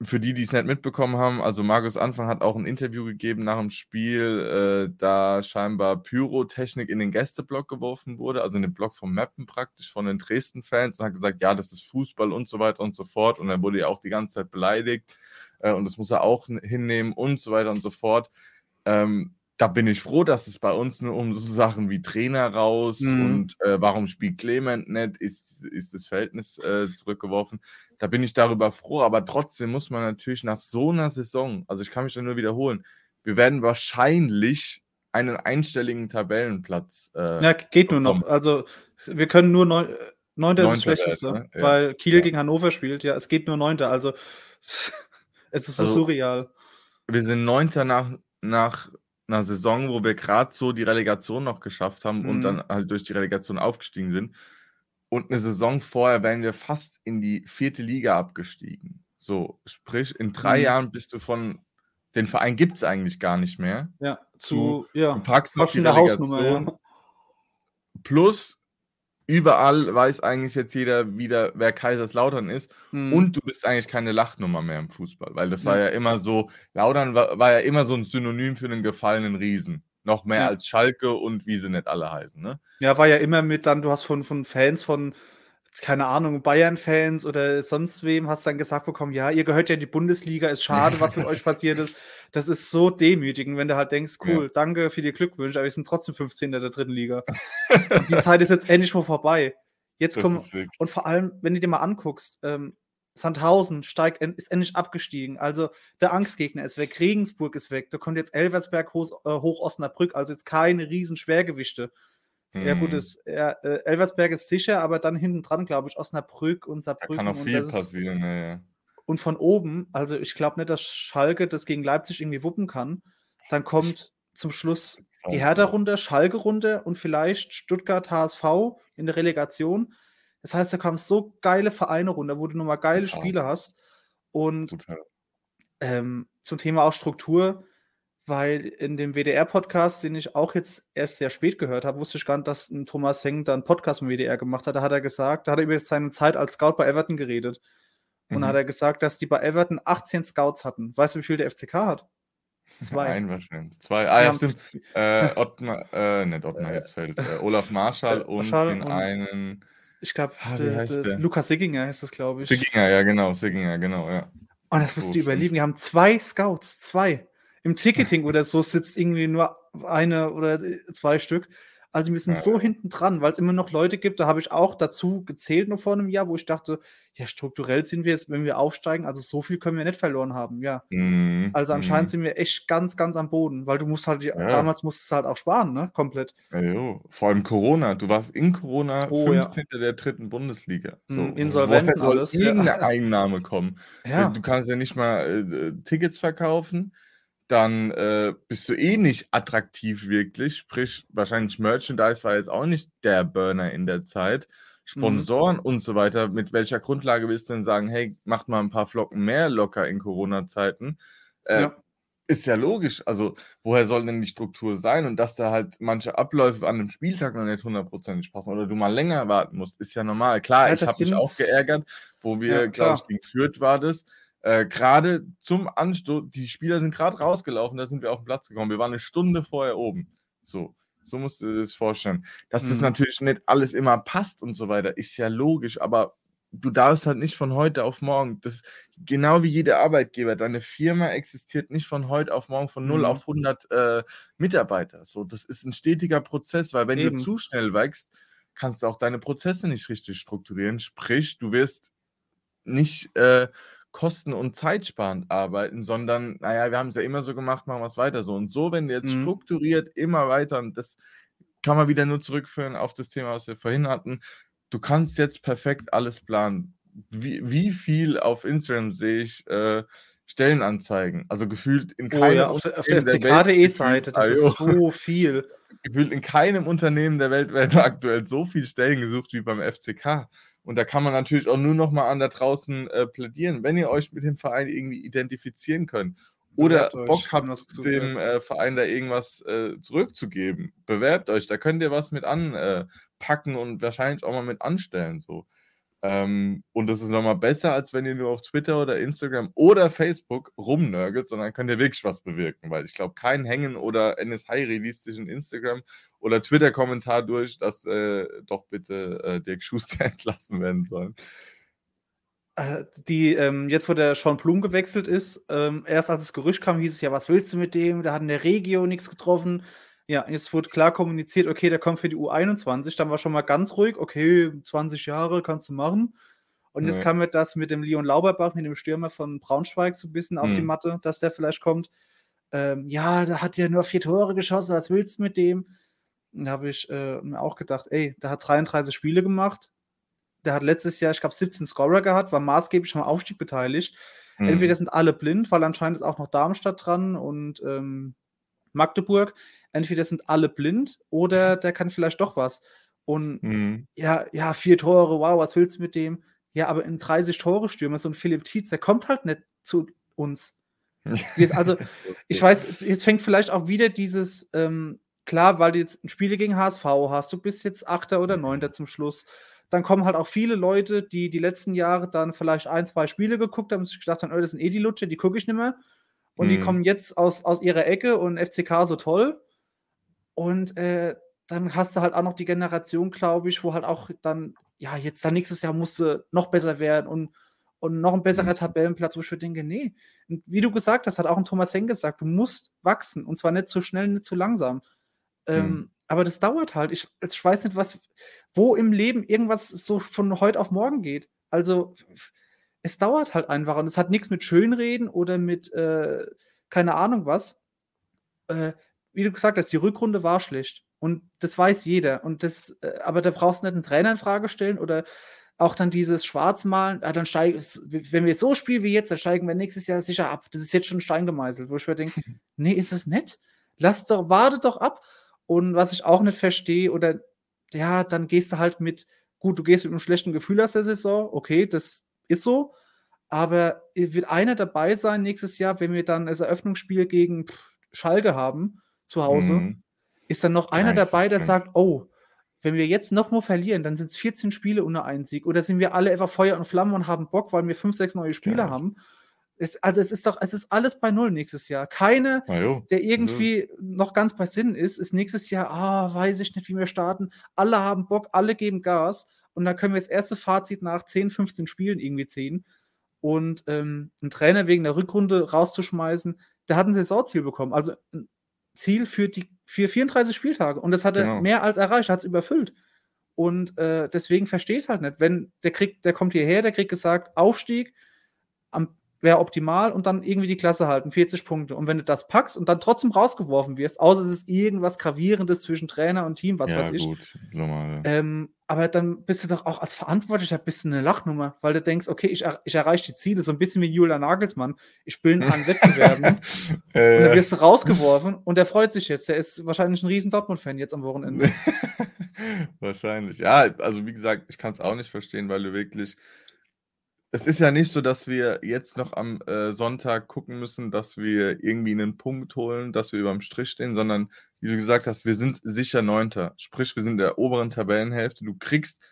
für die, die es nicht mitbekommen haben, also Markus Anfang hat auch ein Interview gegeben nach dem Spiel, äh, da scheinbar Pyrotechnik in den Gästeblock geworfen wurde, also in den Block vom Mappen praktisch von den Dresden-Fans und hat gesagt, ja, das ist Fußball und so weiter und so fort. Und er wurde ja auch die ganze Zeit beleidigt äh, und das muss er auch hinnehmen und so weiter und so fort. Ähm, da bin ich froh, dass es bei uns nur um so Sachen wie Trainer raus mhm. und äh, warum spielt Clement nicht, ist, ist das Verhältnis äh, zurückgeworfen. Da bin ich darüber froh, aber trotzdem muss man natürlich nach so einer Saison, also ich kann mich da nur wiederholen, wir werden wahrscheinlich einen einstelligen Tabellenplatz. Äh, ja, geht bekommen. nur noch. Also wir können nur neun, neunter ist das Schlechteste, ne? ja. weil Kiel ja. gegen Hannover spielt. Ja, es geht nur neunter. Also <laughs> es ist so also, surreal. Wir sind neunter nach, nach einer Saison, wo wir gerade so die Relegation noch geschafft haben mhm. und dann halt durch die Relegation aufgestiegen sind. Und eine Saison vorher wären wir fast in die vierte Liga abgestiegen. So, sprich, in drei mhm. Jahren bist du von den Verein gibt es eigentlich gar nicht mehr. Ja, zu, du, ja, du packst noch die Hausnummer, ja. Plus, überall weiß eigentlich jetzt jeder wieder, wer Kaiserslautern ist. Mhm. Und du bist eigentlich keine Lachnummer mehr im Fußball, weil das ja. war ja immer so, Lautern war, war, ja immer so ein Synonym für einen gefallenen Riesen. Noch mehr ja. als Schalke und wie sie nicht alle heißen, ne? Ja, war ja immer mit dann, du hast von, von Fans von keine Ahnung, Bayern-Fans oder sonst wem, hast dann gesagt bekommen, ja, ihr gehört ja in die Bundesliga, ist schade, was mit euch passiert ist. <laughs> Das ist so demütigend, wenn du halt denkst, cool, ja. danke für die Glückwünsche, aber wir sind trotzdem 15. der dritten Liga. <laughs> die Zeit ist jetzt endlich mal vorbei. Jetzt kommen, und vor allem, wenn du dir mal anguckst, ähm, Sandhausen steigt, ist endlich abgestiegen. Also der Angstgegner ist weg, Regensburg ist weg, da kommt jetzt Elversberg hoch, äh, hoch Osnabrück, also jetzt keine riesen Schwergewichte. Ja, gut, hm. ist, ja, äh, Elversberg ist sicher, aber dann hinten dran, glaube ich, Osnabrück und Saarbrücken. Da kann auch viel passieren, ja, ja. Und von oben, also ich glaube nicht, dass Schalke das gegen Leipzig irgendwie wuppen kann. Dann kommt zum Schluss die Hertha runter, Schalke runter und vielleicht Stuttgart HSV in der Relegation. Das heißt, da kamen so geile Vereine runter, wo du nochmal geile. Spiele hast. Und ähm, zum Thema auch Struktur, weil in dem WDR-Podcast, den ich auch jetzt erst sehr spät gehört habe, wusste ich gar nicht, dass ein Thomas Heng da einen Podcast im WDR gemacht hat. Da hat er gesagt, da hat er über seine Zeit als Scout bei Everton geredet. Und mhm. hat er gesagt, dass die bei Everton 18 Scouts hatten. Weißt du, wie viel der FCK hat? <laughs> Zwei. Ein wahrscheinlich. Zwei. Ah, ja, stimmt. Äh, <laughs> Ottmar, äh, nicht Ottmar, jetzt fällt. Äh, Olaf Marschall und Marschall den und einen. Ich glaube, ah, Lukas Sigginger ist das, glaube ich. Sigginger, ja, genau. Sigginger, genau, ja. Und das musst du überlegen. Wir haben zwei Scouts, zwei. Im Ticketing oder so sitzt irgendwie nur eine oder zwei Stück. Also wir sind ja. so hinten dran, weil es immer noch Leute gibt, da habe ich auch dazu gezählt noch vor einem Jahr, wo ich dachte, ja, strukturell sind wir jetzt, wenn wir aufsteigen, also so viel können wir nicht verloren haben, ja. Mhm. Also anscheinend mhm. sind wir echt ganz, ganz am Boden, weil du musst halt, ja. damals musstest du halt auch sparen, ne, komplett. Ja. Vor allem Corona, du warst in Corona oh, 15. Ja. der dritten Bundesliga. So, mhm, Insolventen soll alles. irgendeine Einnahme kommen? Du kannst ja nicht mal äh, Tickets verkaufen dann äh, bist du eh nicht attraktiv wirklich. Sprich, wahrscheinlich Merchandise war jetzt auch nicht der Burner in der Zeit. Sponsoren mhm. und so weiter. Mit welcher Grundlage willst du denn sagen, hey, macht mal ein paar Flocken mehr locker in Corona-Zeiten? Äh, ja. Ist ja logisch. Also, woher soll denn die Struktur sein? Und dass da halt manche Abläufe an einem Spieltag noch nicht hundertprozentig passen oder du mal länger warten musst, ist ja normal. Klar, ja, ich habe mich auch geärgert, wo wir, ja, glaube ich, gegen Fürth war das äh, gerade zum Anstoß, die Spieler sind gerade rausgelaufen, da sind wir auf den Platz gekommen. Wir waren eine Stunde vorher oben. So, so musst du dir das vorstellen. Dass mhm. das natürlich nicht alles immer passt und so weiter, ist ja logisch, aber du darfst halt nicht von heute auf morgen, das genau wie jeder Arbeitgeber, deine Firma existiert nicht von heute auf morgen von 0 mhm. auf 100 äh, Mitarbeiter. So, das ist ein stetiger Prozess, weil wenn Eben. du zu schnell wächst, kannst du auch deine Prozesse nicht richtig strukturieren. Sprich, du wirst nicht äh, kosten- und zeitsparend arbeiten, sondern, naja, wir haben es ja immer so gemacht, machen wir es weiter so. Und so, wenn du jetzt mhm. strukturiert immer weiter, und das kann man wieder nur zurückführen auf das Thema, was wir vorhin hatten, du kannst jetzt perfekt alles planen. Wie, wie viel auf Instagram sehe ich äh, Stellenanzeigen? Also gefühlt in keinem oh ja, auf, auf der FCKDE-Seite, das ist so viel. <laughs> Gefühlt in keinem Unternehmen der Welt werden <laughs> aktuell so viele Stellen gesucht wie beim FCK. Und da kann man natürlich auch nur noch mal an da draußen äh, plädieren, wenn ihr euch mit dem Verein irgendwie identifizieren könnt oder Bock habt, dem äh, Verein da irgendwas äh, zurückzugeben, bewerbt euch. Da könnt ihr was mit anpacken äh, und wahrscheinlich auch mal mit anstellen. So. Ähm, und das ist nochmal besser, als wenn ihr nur auf Twitter oder Instagram oder Facebook rumnörgelt, sondern könnt ihr wirklich was bewirken, weil ich glaube, kein Hängen oder NS Heiri liest sich in Instagram oder Twitter-Kommentar durch, dass äh, doch bitte äh, Dirk Schuster <laughs> entlassen werden soll. Äh, die, ähm, jetzt wo der Sean Blum gewechselt ist, ähm, erst als das Gerücht kam, hieß es ja, was willst du mit dem? Da hat in der Regio nichts getroffen. Ja, jetzt wurde klar kommuniziert, okay, der kommt für die U21. Dann war schon mal ganz ruhig, okay, 20 Jahre kannst du machen. Und jetzt kam mir das mit dem Leon Lauberbach, mit dem Stürmer von Braunschweig, so ein bisschen auf die mhm. Matte, dass der vielleicht kommt. ähm, ja, da hat ja nur vier Tore geschossen, was willst du mit dem? Da habe ich äh, mir auch gedacht, ey, der hat 33 Spiele gemacht. Der hat letztes Jahr, ich glaube, 17 Scorer gehabt, war maßgeblich am Aufstieg beteiligt. Mhm. Entweder sind alle blind, weil anscheinend ist auch noch Darmstadt dran und ähm, Magdeburg. Entweder sind alle blind oder der kann vielleicht doch was. Und mhm. ja, ja, vier Tore, wow, was willst du mit dem? Ja, aber in 30 Tore stürmer so ein Philipp Tietz, der kommt halt nicht zu uns. Also, <laughs> ich weiß, jetzt fängt vielleicht auch wieder dieses, ähm, klar, weil du jetzt Spiele gegen HSV hast, du bist jetzt Achter oder Neunter zum Schluss. Dann kommen halt auch viele Leute, die die letzten Jahre dann vielleicht ein, zwei Spiele geguckt haben und sich gedacht haben, oh, das sind eh die Lutsche, die gucke ich nicht mehr. Und mhm. die kommen jetzt aus, aus ihrer Ecke und FCK so toll. Und äh, dann hast du halt auch noch die Generation, glaube ich, wo halt auch dann, ja, jetzt dann nächstes Jahr musste noch besser werden und und noch ein besserer mhm. Tabellenplatz, wo ich mir denke, nee, wie du gesagt hast, hat auch ein Thomas Henk gesagt, du musst wachsen und zwar nicht zu schnell, nicht zu langsam. Ähm, mhm. aber das dauert halt. Ich, ich weiß nicht, was, wo im Leben irgendwas so von heute auf morgen geht. Also es dauert halt einfach und es hat nichts mit Schönreden oder mit äh, keine Ahnung was. Äh, wie du gesagt hast, die Rückrunde war schlecht. Und das weiß jeder. Und das, äh, aber da brauchst du nicht einen Trainer in Frage stellen oder auch dann dieses Schwarzmalen, ah, dann steigen, wenn wir so spielen wie jetzt, dann steigen wir nächstes Jahr sicher ab. Das ist jetzt schon Stein gemeißelt, wo ich mir denke, <laughs> nee, ist es nett? Lass doch, warte doch ab. Und was ich auch nicht verstehe, oder ja, dann gehst du halt mit, gut, du gehst mit einem schlechten Gefühl aus der Saison, okay, das ist so, aber wird einer dabei sein nächstes Jahr, wenn wir dann das Eröffnungsspiel gegen Schalke haben, zu Hause, mhm. ist dann noch einer dabei, der sagt, oh, wenn wir jetzt noch mal verlieren, dann sind es 14 Spiele ohne einen Sieg. Oder sind wir alle einfach Feuer und Flamme und haben Bock, weil wir fünf, sechs neue Spieler ja. haben. Es, also es ist doch, es ist alles bei Null nächstes Jahr. Keiner, der irgendwie also. noch ganz bei Sinn ist, ist nächstes Jahr, ah, weiß ich nicht, wie wir starten. Alle haben Bock, alle geben Gas. Und dann können wir das erste Fazit nach 10, 15 Spielen irgendwie ziehen. Und ähm, einen Trainer wegen der Rückrunde rauszuschmeißen, der hat ein Saisonziel bekommen. Also ein Ziel für die für 34 Spieltage. Und das hat er genau. mehr als erreicht, hat es überfüllt. Und äh, deswegen verstehe ich es halt nicht. Wenn der kriegt, der kommt hierher, der kriegt gesagt, Aufstieg wäre optimal und dann irgendwie die Klasse halten, 40 Punkte. Und wenn du das packst und dann trotzdem rausgeworfen wirst, außer es ist irgendwas Gravierendes zwischen Trainer und Team, was ja, weiß ich. Gut, normal. Ähm, aber dann bist du doch auch als Verantwortlicher ein bisschen eine Lachnummer, weil du denkst, okay, ich, ich erreiche die Ziele, so ein bisschen wie Julian Nagelsmann. Ich bin an <laughs> Wettbewerben äh, und dann wirst du rausgeworfen und der freut sich jetzt. Der ist wahrscheinlich ein riesen Dortmund-Fan jetzt am Wochenende. <laughs> wahrscheinlich. Ja, also wie gesagt, ich kann es auch nicht verstehen, weil du wirklich es ist ja nicht so, dass wir jetzt noch am äh, Sonntag gucken müssen, dass wir irgendwie einen Punkt holen, dass wir über dem Strich stehen, sondern wie du gesagt hast, wir sind sicher Neunter. Sprich, wir sind in der oberen Tabellenhälfte. Du kriegst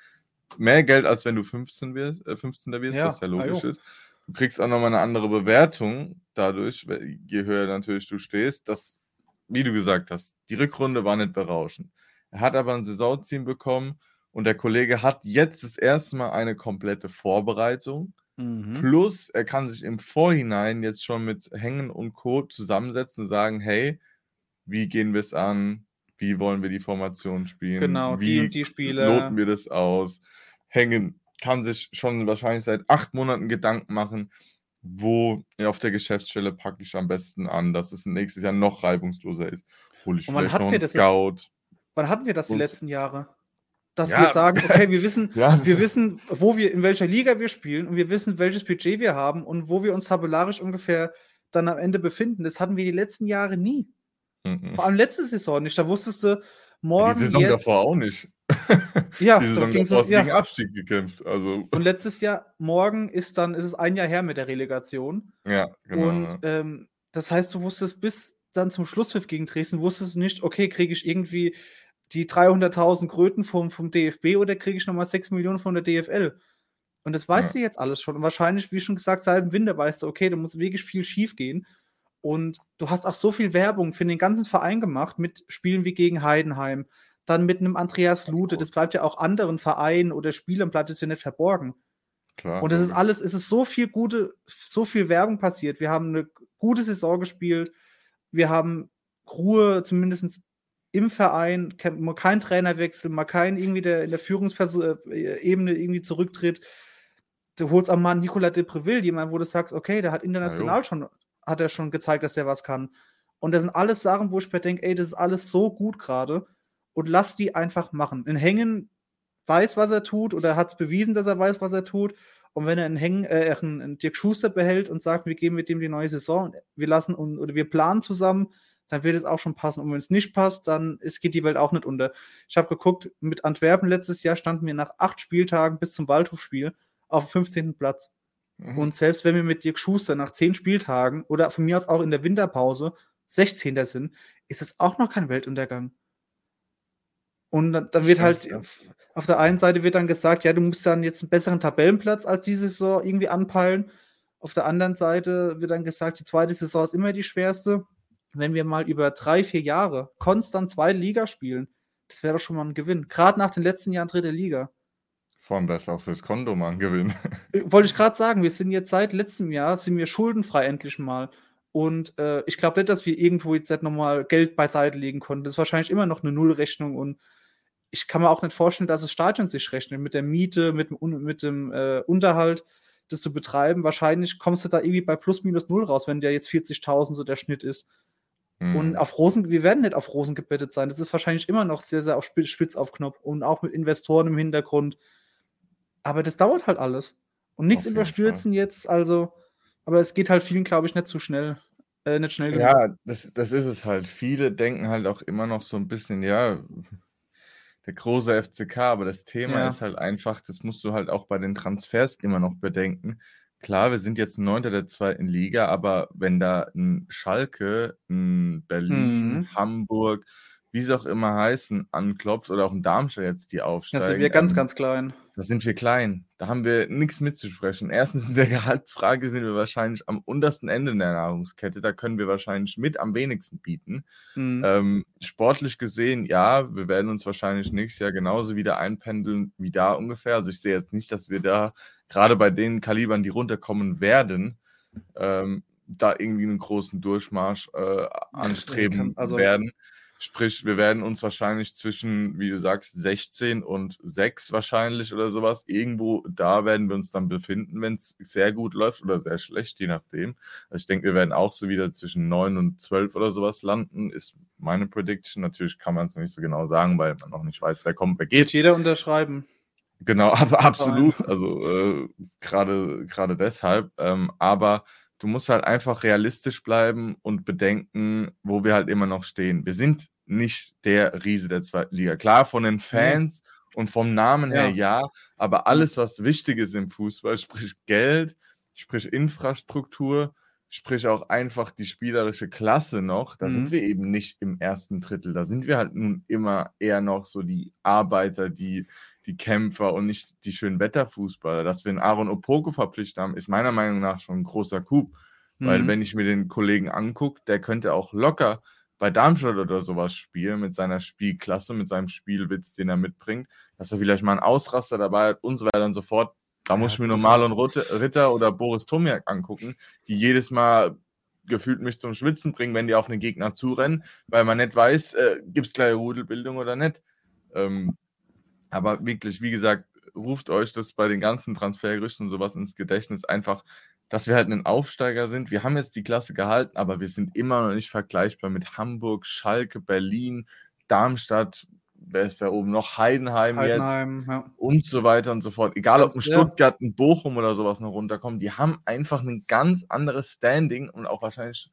mehr Geld, als wenn du 15 wirst, äh, 15. wirst, ja, was ja logisch ist. Du kriegst auch nochmal eine andere Bewertung dadurch, je höher natürlich du stehst. Das, wie du gesagt hast, die Rückrunde war nicht berauschend. Er hat aber ein Saisonziel bekommen und der Kollege hat jetzt das erste Mal eine komplette Vorbereitung. Mhm. Plus, er kann sich im Vorhinein jetzt schon mit Hängen und Co. zusammensetzen und sagen: Hey, wie gehen wir es an? Wie wollen wir die Formation spielen? Genau, wie die die Spiele. loten wir das aus? Hängen kann sich schon wahrscheinlich seit acht Monaten Gedanken machen, wo auf der Geschäftsstelle packe ich am besten an, dass es nächstes Jahr noch reibungsloser ist. Hole ich vielleicht noch einen Scout. Jetzt, wann hatten wir das die letzten Jahre? Dass ja. wir sagen, okay, wir wissen, <laughs> ja. wir wissen, wo wir, in welcher Liga wir spielen und wir wissen, welches Budget wir haben und wo wir uns tabellarisch ungefähr dann am Ende befinden. Das hatten wir die letzten Jahre nie. Mhm. Vor allem letzte Saison nicht. Da wusstest du, morgen. Die Saison jetzt, davor auch nicht. <laughs> ja, die Saison davor so, ja. gegen Abstieg gekämpft. Also. Und letztes Jahr, morgen ist dann, ist es ein Jahr her mit der Relegation. Ja, genau. Und ähm, das heißt, du wusstest bis dann zum Schlusspfiff gegen Dresden, wusstest du nicht, okay, kriege ich irgendwie die 300.000 Kröten vom, vom DFB oder kriege ich nochmal 6 Millionen von der DFL? Und das weißt ja. du jetzt alles schon. Und wahrscheinlich, wie schon gesagt, seit dem Winter weißt du, okay, da muss wirklich viel schief gehen. Und du hast auch so viel Werbung für den ganzen Verein gemacht mit Spielen wie gegen Heidenheim, dann mit einem Andreas Lute. Das bleibt ja auch anderen Vereinen oder Spielern bleibt es ja nicht verborgen. Klar. Und das ist alles, es ist so viel gute, so viel Werbung passiert. Wir haben eine gute Saison gespielt. Wir haben Ruhe, zumindest im Verein, mal kein Trainerwechsel, mal kein irgendwie, der in der Führungsebene irgendwie zurücktritt. Du holst am Mann Nicolas de Preville, jemand, wo du sagst, okay, der hat international schon, hat er schon gezeigt, dass der was kann. Und das sind alles Sachen, wo ich mir denke, ey, das ist alles so gut gerade. Und lass die einfach machen. In Hängen weiß, was er tut, oder hat es bewiesen, dass er weiß, was er tut. Und wenn er einen, Hängen, äh, einen, einen Dirk Schuster behält und sagt, wir gehen mit dem die neue Saison, wir lassen und, oder wir planen zusammen, dann wird es auch schon passen. Und wenn es nicht passt, dann ist, geht die Welt auch nicht unter. Ich habe geguckt, mit Antwerpen letztes Jahr standen wir nach acht Spieltagen bis zum Waldhofspiel auf dem 15. Platz. Mhm. Und selbst wenn wir mit Dirk Schuster nach zehn Spieltagen oder von mir aus auch in der Winterpause 16. sind, ist es auch noch kein Weltuntergang. Und dann, dann wird halt, auf der einen Seite wird dann gesagt, ja, du musst dann jetzt einen besseren Tabellenplatz als diese Saison irgendwie anpeilen. Auf der anderen Seite wird dann gesagt, die zweite Saison ist immer die schwerste wenn wir mal über drei, vier Jahre konstant zweite Liga spielen, das wäre doch schon mal ein Gewinn. Gerade nach den letzten Jahren dritte Liga. Vor allem besser auch fürs Konto mal ein Gewinn. <laughs> Äh, wollte ich gerade sagen, wir sind jetzt seit letztem Jahr, sind wir schuldenfrei endlich mal. Und äh, ich glaube nicht, dass wir irgendwo jetzt nochmal Geld beiseite legen konnten. Das ist wahrscheinlich immer noch eine Nullrechnung und ich kann mir auch nicht vorstellen, dass das Stadion sich rechnet mit der Miete, mit dem, mit dem äh, Unterhalt, das zu betreiben. Wahrscheinlich kommst du da irgendwie bei plus minus null raus, wenn der jetzt 40.000 so der Schnitt ist. Mhm. Und auf Rosen, wir werden nicht auf Rosen gebettet sein. Das ist wahrscheinlich immer noch sehr, sehr auf spitz auf Knopf und auch mit Investoren im Hintergrund. Aber das dauert halt alles. Und nichts überstürzen Fall. jetzt, also, aber es geht halt vielen, glaube ich, nicht zu schnell. Äh, nicht schnell genug. Ja, das, das ist es halt. Viele denken halt auch immer noch so ein bisschen, ja, der große FCK, aber das Thema ja. ist halt einfach, das musst du halt auch bei den Transfers immer noch bedenken. Klar, wir sind jetzt Neunter der zweiten Liga, aber wenn da ein Schalke, ein Berlin, Mhm. Hamburg, wie sie auch immer heißen, anklopft oder auch ein Darmstadt jetzt, die aufsteigen. Da sind wir ganz, ähm, ganz klein. Da sind wir klein. Da haben wir nichts mitzusprechen. Erstens in der Gehaltsfrage sind wir wahrscheinlich am untersten Ende der Nahrungskette. Da können wir wahrscheinlich mit am wenigsten bieten. Mhm. Ähm, sportlich gesehen, ja, wir werden uns wahrscheinlich nächstes Jahr genauso wieder einpendeln wie da ungefähr. Also ich sehe jetzt nicht, dass wir da gerade bei den Kalibern, die runterkommen werden, ähm, da irgendwie einen großen Durchmarsch äh, anstreben also, werden. Sprich, wir werden uns wahrscheinlich zwischen, wie du sagst, 16 und 6 wahrscheinlich oder sowas. Irgendwo da werden wir uns dann befinden, wenn es sehr gut läuft oder sehr schlecht, je nachdem. Also ich denke, wir werden auch so wieder zwischen 9 und 12 oder sowas landen, ist meine Prediction. Natürlich kann man es nicht so genau sagen, weil man noch nicht weiß, wer kommt, wer geht. Wird jeder unterschreiben. Genau, <laughs> aber absolut. Also äh, gerade gerade deshalb. Ähm, aber du musst halt einfach realistisch bleiben und bedenken, wo wir halt immer noch stehen. Wir sind nicht der Riese der zweiten Liga. Klar, von den Fans mhm. und vom Namen her ja. ja, aber alles, was wichtig ist im Fußball, <laughs> sprich Geld, sprich Infrastruktur, sprich auch einfach die spielerische Klasse noch, da mhm. sind wir eben nicht im ersten Drittel. Da sind wir halt nun immer eher noch so die Arbeiter, die die Kämpfer und nicht die schönen Wetterfußballer. Dass wir einen Aaron Opoko verpflichtet haben, ist meiner Meinung nach schon ein großer Coup. Mhm. Weil wenn ich mir den Kollegen angucke, der könnte auch locker bei Darmstadt oder sowas spielen mit seiner Spielklasse, mit seinem Spielwitz, den er mitbringt, dass er vielleicht mal einen Ausraster dabei hat und so weiter und so fort. Da ja, muss ich mir nur Marlon Ritter oder Boris Tomiak angucken, die jedes Mal gefühlt mich zum Schwitzen bringen, wenn die auf einen Gegner zurennen, weil man nicht weiß, äh, gibt es gleich Rudelbildung oder nicht. Ähm, aber wirklich, wie gesagt, ruft euch das bei den ganzen Transfergerüchten und sowas ins Gedächtnis einfach, dass wir halt ein Aufsteiger sind. Wir haben jetzt die Klasse gehalten, aber wir sind immer noch nicht vergleichbar mit Hamburg, Schalke, Berlin, Darmstadt, wer ist da oben noch? Heidenheim, Heidenheim jetzt ja. und so weiter und so fort. Egal ob ein Stuttgart, ein Bochum oder sowas noch runterkommen, die haben einfach ein ganz anderes Standing und auch wahrscheinlich,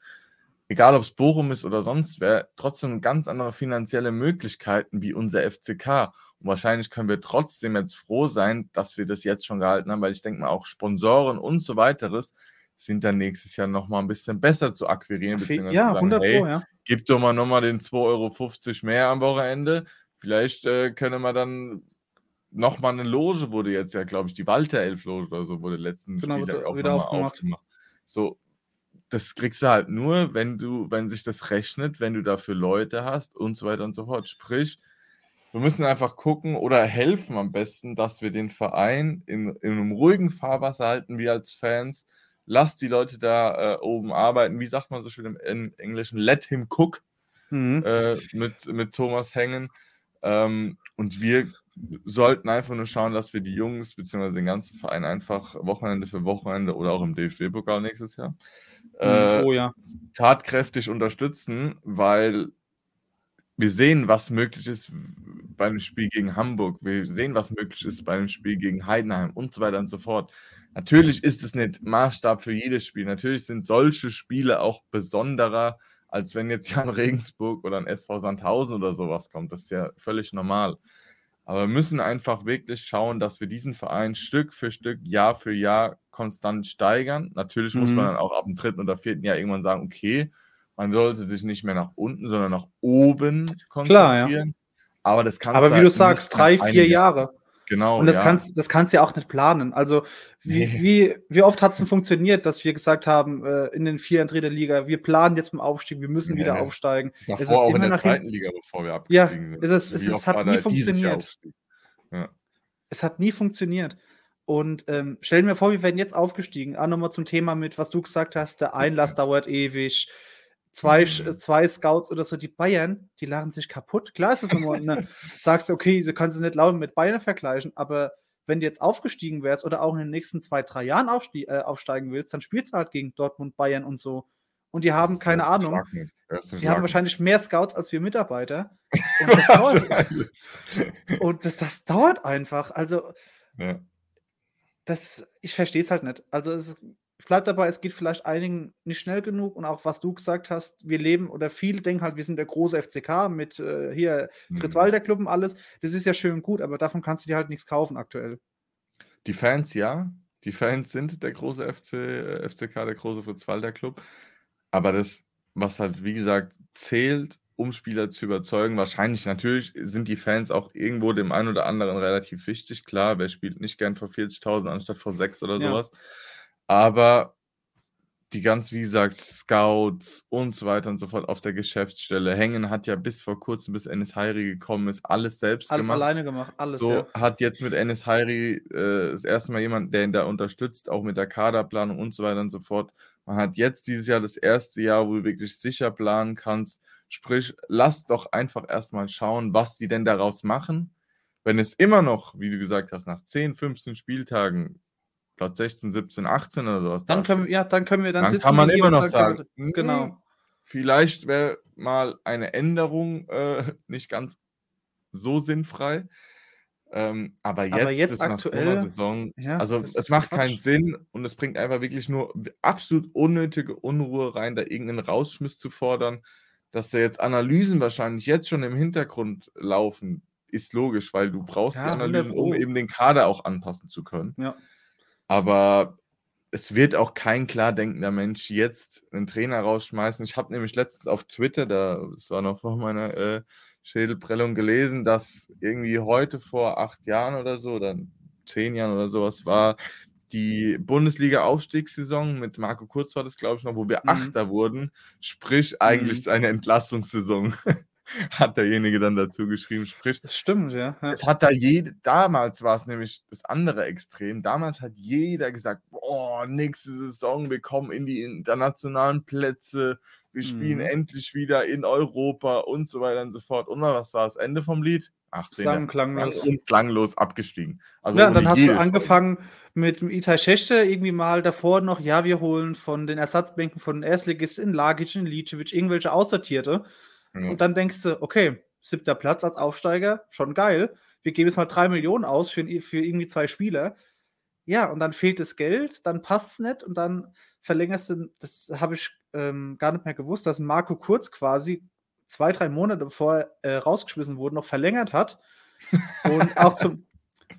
egal ob es Bochum ist oder sonst wer, trotzdem ganz andere finanzielle Möglichkeiten wie unser FCK. Und wahrscheinlich können wir trotzdem jetzt froh sein, dass wir das jetzt schon gehalten haben, weil ich denke mal auch Sponsoren und so weiteres sind dann nächstes Jahr nochmal ein bisschen besser zu akquirieren. Beziehungsweise ja, zu sagen, 100 hey, Pro, ja. Gib doch mal nochmal den 2,50 Euro mehr am Wochenende. Vielleicht äh, können wir dann nochmal eine Loge, wurde jetzt ja, glaube ich, die Walter Elf Loge oder so, wurde letzten genau, Spieltag auch nochmal aufgemacht. aufgemacht. So, das kriegst du halt nur, wenn du, wenn sich das rechnet, wenn du dafür Leute hast und so weiter und so fort. Sprich, wir müssen einfach gucken oder helfen am besten, dass wir den Verein in, in einem ruhigen Fahrwasser halten, wir als Fans. Lasst die Leute da äh, oben arbeiten. Wie sagt man so schön im Englischen? Let him cook mhm. äh, mit, mit Thomas Hängen. Ähm, und wir sollten einfach nur schauen, dass wir die Jungs bzw. den ganzen Verein einfach Wochenende für Wochenende oder auch im DFB-Pokal nächstes Jahr äh, oh, ja. tatkräftig unterstützen, weil wir sehen, was möglich ist beim Spiel gegen Hamburg. Wir sehen, was möglich ist beim Spiel gegen Heidenheim und so weiter und so fort. Natürlich ist es nicht Maßstab für jedes Spiel. Natürlich sind solche Spiele auch besonderer, als wenn jetzt Jan Regensburg oder ein SV Sandhausen oder sowas kommt. Das ist ja völlig normal. Aber wir müssen einfach wirklich schauen, dass wir diesen Verein Stück für Stück, Jahr für Jahr konstant steigern. Natürlich mhm. muss man mhm. dann auch ab dem dritten oder vierten Jahr irgendwann sagen, okay, man sollte sich nicht mehr nach unten, sondern nach oben konzentrieren. Klar, ja. Aber das kann Aber wie halt du sagst, drei, vier Jahre. Genau. Und das ja. kannst das kannst du ja auch nicht planen. Also wie, nee. wie, wie oft hat es denn funktioniert, dass wir gesagt haben, äh, in den vier der Liga, wir planen jetzt mit dem Aufstieg, wir müssen nee. wieder aufsteigen. Davor es ist auch immer in der zweiten Liga, bevor wir abgestiegen ja, sind. Es, ist, es, es hat nie funktioniert. Ja. Es hat nie funktioniert. Und ähm, stellen wir vor, wir werden jetzt aufgestiegen. Auch nochmal zum Thema mit, was du gesagt hast, der Einlass dauert ewig zwei, mhm. zwei Scouts oder so, die Bayern, die lachen sich kaputt. Klar ist es nochmal, ne? sagst du, okay, du kannst es nicht laut mit Bayern vergleichen, aber wenn du jetzt aufgestiegen wärst oder auch in den nächsten zwei, drei Jahren aufstie äh, aufsteigen willst, dann spielst du halt gegen Dortmund, Bayern und so. Und die haben keine Ahnung. Die haben wahrscheinlich mehr Scouts als wir Mitarbeiter. Und das <laughs> dauert, und das, das dauert einfach. Also, ja. das, ich verstehe es halt nicht. Also, es ist ich bleibe dabei, es geht vielleicht einigen nicht schnell genug und auch was du gesagt hast, wir leben oder viele denken halt, wir sind der große FCK mit äh, hier Fritz mhm. Walter Club und alles. Das ist ja schön und gut, aber davon kannst du dir halt nichts kaufen aktuell. Die Fans ja, die Fans sind der große FC, äh, FCK, der große Fritz Walter Club. Aber das, was halt wie gesagt zählt, um Spieler zu überzeugen, wahrscheinlich natürlich sind die Fans auch irgendwo dem einen oder anderen relativ wichtig. Klar, wer spielt nicht gern vor 40.000 anstatt vor 6 oder ja. sowas. Aber die ganz, wie gesagt, Scouts und so weiter und so fort auf der Geschäftsstelle. Hängen hat ja bis vor kurzem, bis Ennis Heiri gekommen ist, alles selbst alles gemacht. Alles alleine gemacht, alles. So ja. hat jetzt mit Ennis Heiri äh, das erste Mal jemand, der ihn da unterstützt, auch mit der Kaderplanung und so weiter und so fort. Man hat jetzt dieses Jahr das erste Jahr, wo du wirklich sicher planen kannst. Sprich, lass doch einfach erstmal schauen, was die denn daraus machen. Wenn es immer noch, wie du gesagt hast, nach 10, 15 Spieltagen Platz 16, 17, 18 oder sowas. Dann können, ja, dann können wir dann, dann kann man immer noch sagen, hm, genau. Vielleicht wäre mal eine Änderung äh, <laughs> nicht ganz so sinnfrei. Ähm, aber jetzt, aber jetzt aktuell, so Saison, ja, also es macht Quatsch. keinen Sinn und es bringt einfach wirklich nur absolut unnötige Unruhe rein, da irgendeinen Rausschmiss zu fordern. Dass da jetzt Analysen wahrscheinlich jetzt schon im Hintergrund laufen, ist logisch, weil du brauchst ja, die Analysen, um eben den Kader auch anpassen zu können. Ja. Aber es wird auch kein klar denkender Mensch jetzt einen Trainer rausschmeißen. Ich habe nämlich letztens auf Twitter, da, das war noch vor meiner äh, Schädelprellung, gelesen, dass irgendwie heute vor acht Jahren oder so, oder zehn Jahren oder sowas war, die Bundesliga-Aufstiegssaison mit Marco Kurz war das, glaube ich, noch, wo wir mhm. Achter wurden, sprich eigentlich mhm. eine Entlastungssaison. <laughs> <laughs> hat derjenige dann dazu geschrieben. Sprich, das stimmt, ja. ja. Es hat da jede, damals war es nämlich das andere Extrem. Damals hat jeder gesagt: Boah, nächste Saison, wir kommen in die internationalen Plätze, wir spielen mhm. endlich wieder in Europa und so weiter und so fort. Und was war das Ende vom Lied? 18. Sang klanglos. Und klanglos abgestiegen. Also ja, dann hast du angefangen mit Itai Schechte irgendwie mal davor noch, ja, wir holen von den Ersatzbänken von den Erstligisten in Lagic, in Licevic irgendwelche Aussortierte. Ja. Und dann denkst du, okay, siebter Platz als Aufsteiger, schon geil. Wir geben jetzt mal drei Millionen aus für, für irgendwie zwei Spieler. Ja, und dann fehlt das Geld, dann passt es nicht und dann verlängerst du, das habe ich ähm, gar nicht mehr gewusst, dass Marco Kurz quasi zwei, drei Monate bevor er äh, rausgeschmissen wurde, noch verlängert hat. <laughs> und auch zum,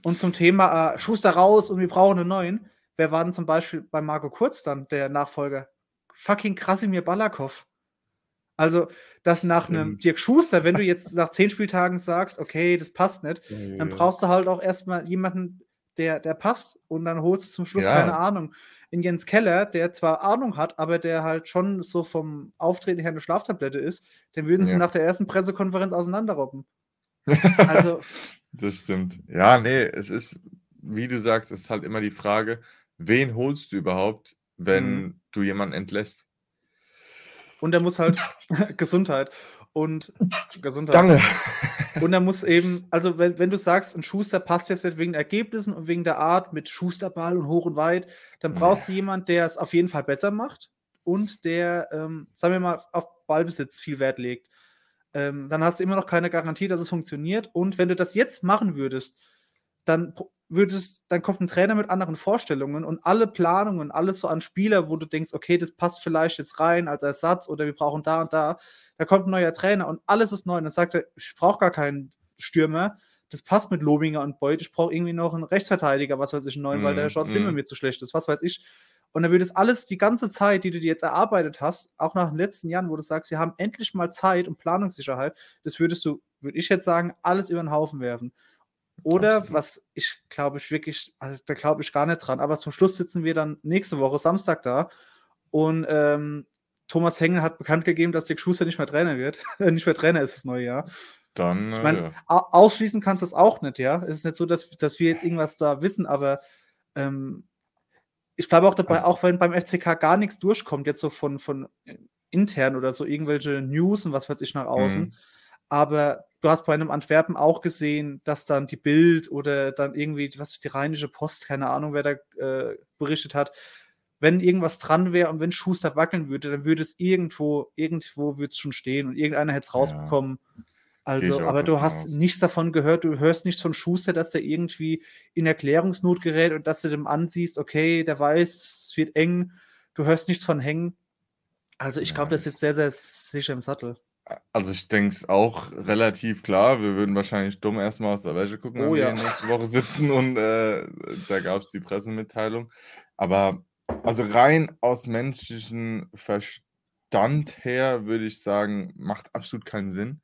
und zum Thema äh, Schuster raus und wir brauchen einen neuen. Wer war denn zum Beispiel bei Marco Kurz dann der Nachfolger? Fucking Krasimir Balakov. Also, dass nach einem Dirk Schuster, wenn du jetzt nach zehn Spieltagen sagst, okay, das passt nicht, ja. dann brauchst du halt auch erstmal jemanden, der, der passt und dann holst du zum Schluss, ja. keine Ahnung, in Jens Keller, der zwar Ahnung hat, aber der halt schon so vom Auftreten her eine Schlaftablette ist, den würden sie ja. nach der ersten Pressekonferenz auseinanderroppen. <laughs> also. Das stimmt. Ja, nee, es ist, wie du sagst, es ist halt immer die Frage, wen holst du überhaupt, wenn mhm. du jemanden entlässt? Und er muss halt <laughs> Gesundheit und Gesundheit. Danke. Und er muss eben, also wenn, wenn du sagst, ein Schuster passt jetzt nicht wegen Ergebnissen und wegen der Art mit Schusterball und hoch und weit, dann brauchst du jemanden, der es auf jeden Fall besser macht. und der, ähm, sagen wir mal, auf Ballbesitz viel Wert legt, ähm, dann hast du immer noch keine Garantie, dass es funktioniert. Und wenn du das jetzt machen würdest, dann würdest, dann kommt ein Trainer mit anderen Vorstellungen und alle Planungen, alles so an Spieler, wo du denkst, okay, das passt vielleicht jetzt rein als Ersatz oder wir brauchen da und da. Da kommt ein neuer Trainer und alles ist neu. Und dann sagt er, ich brauche gar keinen Stürmer. Das passt mit Lobinger und Beuth. Ich brauche irgendwie noch einen Rechtsverteidiger, was weiß ich, einen neuen, mm, weil der Short mm. mir zu schlecht ist, was weiß ich. Und dann würde es alles, die ganze Zeit, die du dir jetzt erarbeitet hast, auch nach den letzten Jahren, wo du sagst, wir haben endlich mal Zeit und Planungssicherheit, das würdest du, würde ich jetzt sagen, alles über den Haufen werfen. Oder Absolut. was ich glaube ich wirklich, also da glaube ich gar nicht dran, aber zum Schluss sitzen wir dann nächste Woche Samstag da und ähm, Thomas Hengel hat bekannt gegeben, dass Dick Schuster nicht mehr Trainer wird, <laughs> nicht mehr Trainer ist fürs neue Jahr. Dann, ich mein, ja. ausschließen kannst du das auch nicht, ja. Es ist nicht so, dass, dass wir jetzt irgendwas da wissen, aber ähm, ich bleibe auch dabei, also, auch wenn beim FCK gar nichts durchkommt, jetzt so von, von intern oder so irgendwelche News und was weiß ich nach außen. Mhm. Aber du hast bei einem Antwerpen auch gesehen, dass dann die Bild oder dann irgendwie, was die Rheinische Post, keine Ahnung, wer da äh, berichtet hat, wenn irgendwas dran wäre und wenn Schuster wackeln würde, dann würde es irgendwo, irgendwo würde es schon stehen und irgendeiner hätte es rausbekommen. Ja. Also, aber du hast aus. nichts davon gehört, du hörst nichts von Schuster, dass der irgendwie in Erklärungsnot gerät und dass du dem ansiehst, okay, der weiß, es wird eng, du hörst nichts von Hängen. Also ich glaube, das ist jetzt sehr, sehr sicher im Sattel. Also ich denke es auch relativ klar. Wir würden wahrscheinlich dumm erstmal aus der Wäsche gucken, oh, wenn ja. wir nächste Woche sitzen und äh, da gab es die Pressemitteilung. Aber also rein aus menschlichen Verstand her würde ich sagen, macht absolut keinen Sinn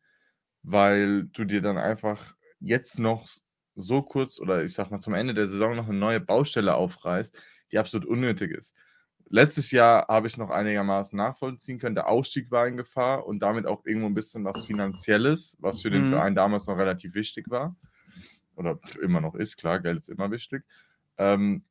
weil du dir dann einfach jetzt noch so kurz oder ich sag mal zum Ende der Saison noch eine neue Baustelle aufreißt, die absolut unnötig ist. Letztes Jahr habe ich noch einigermaßen nachvollziehen können. Der Ausstieg war in Gefahr und damit auch irgendwo ein bisschen was Finanzielles, was für den mhm. Verein damals noch relativ wichtig war. Oder immer noch ist, klar, Geld ist immer wichtig. Ähm,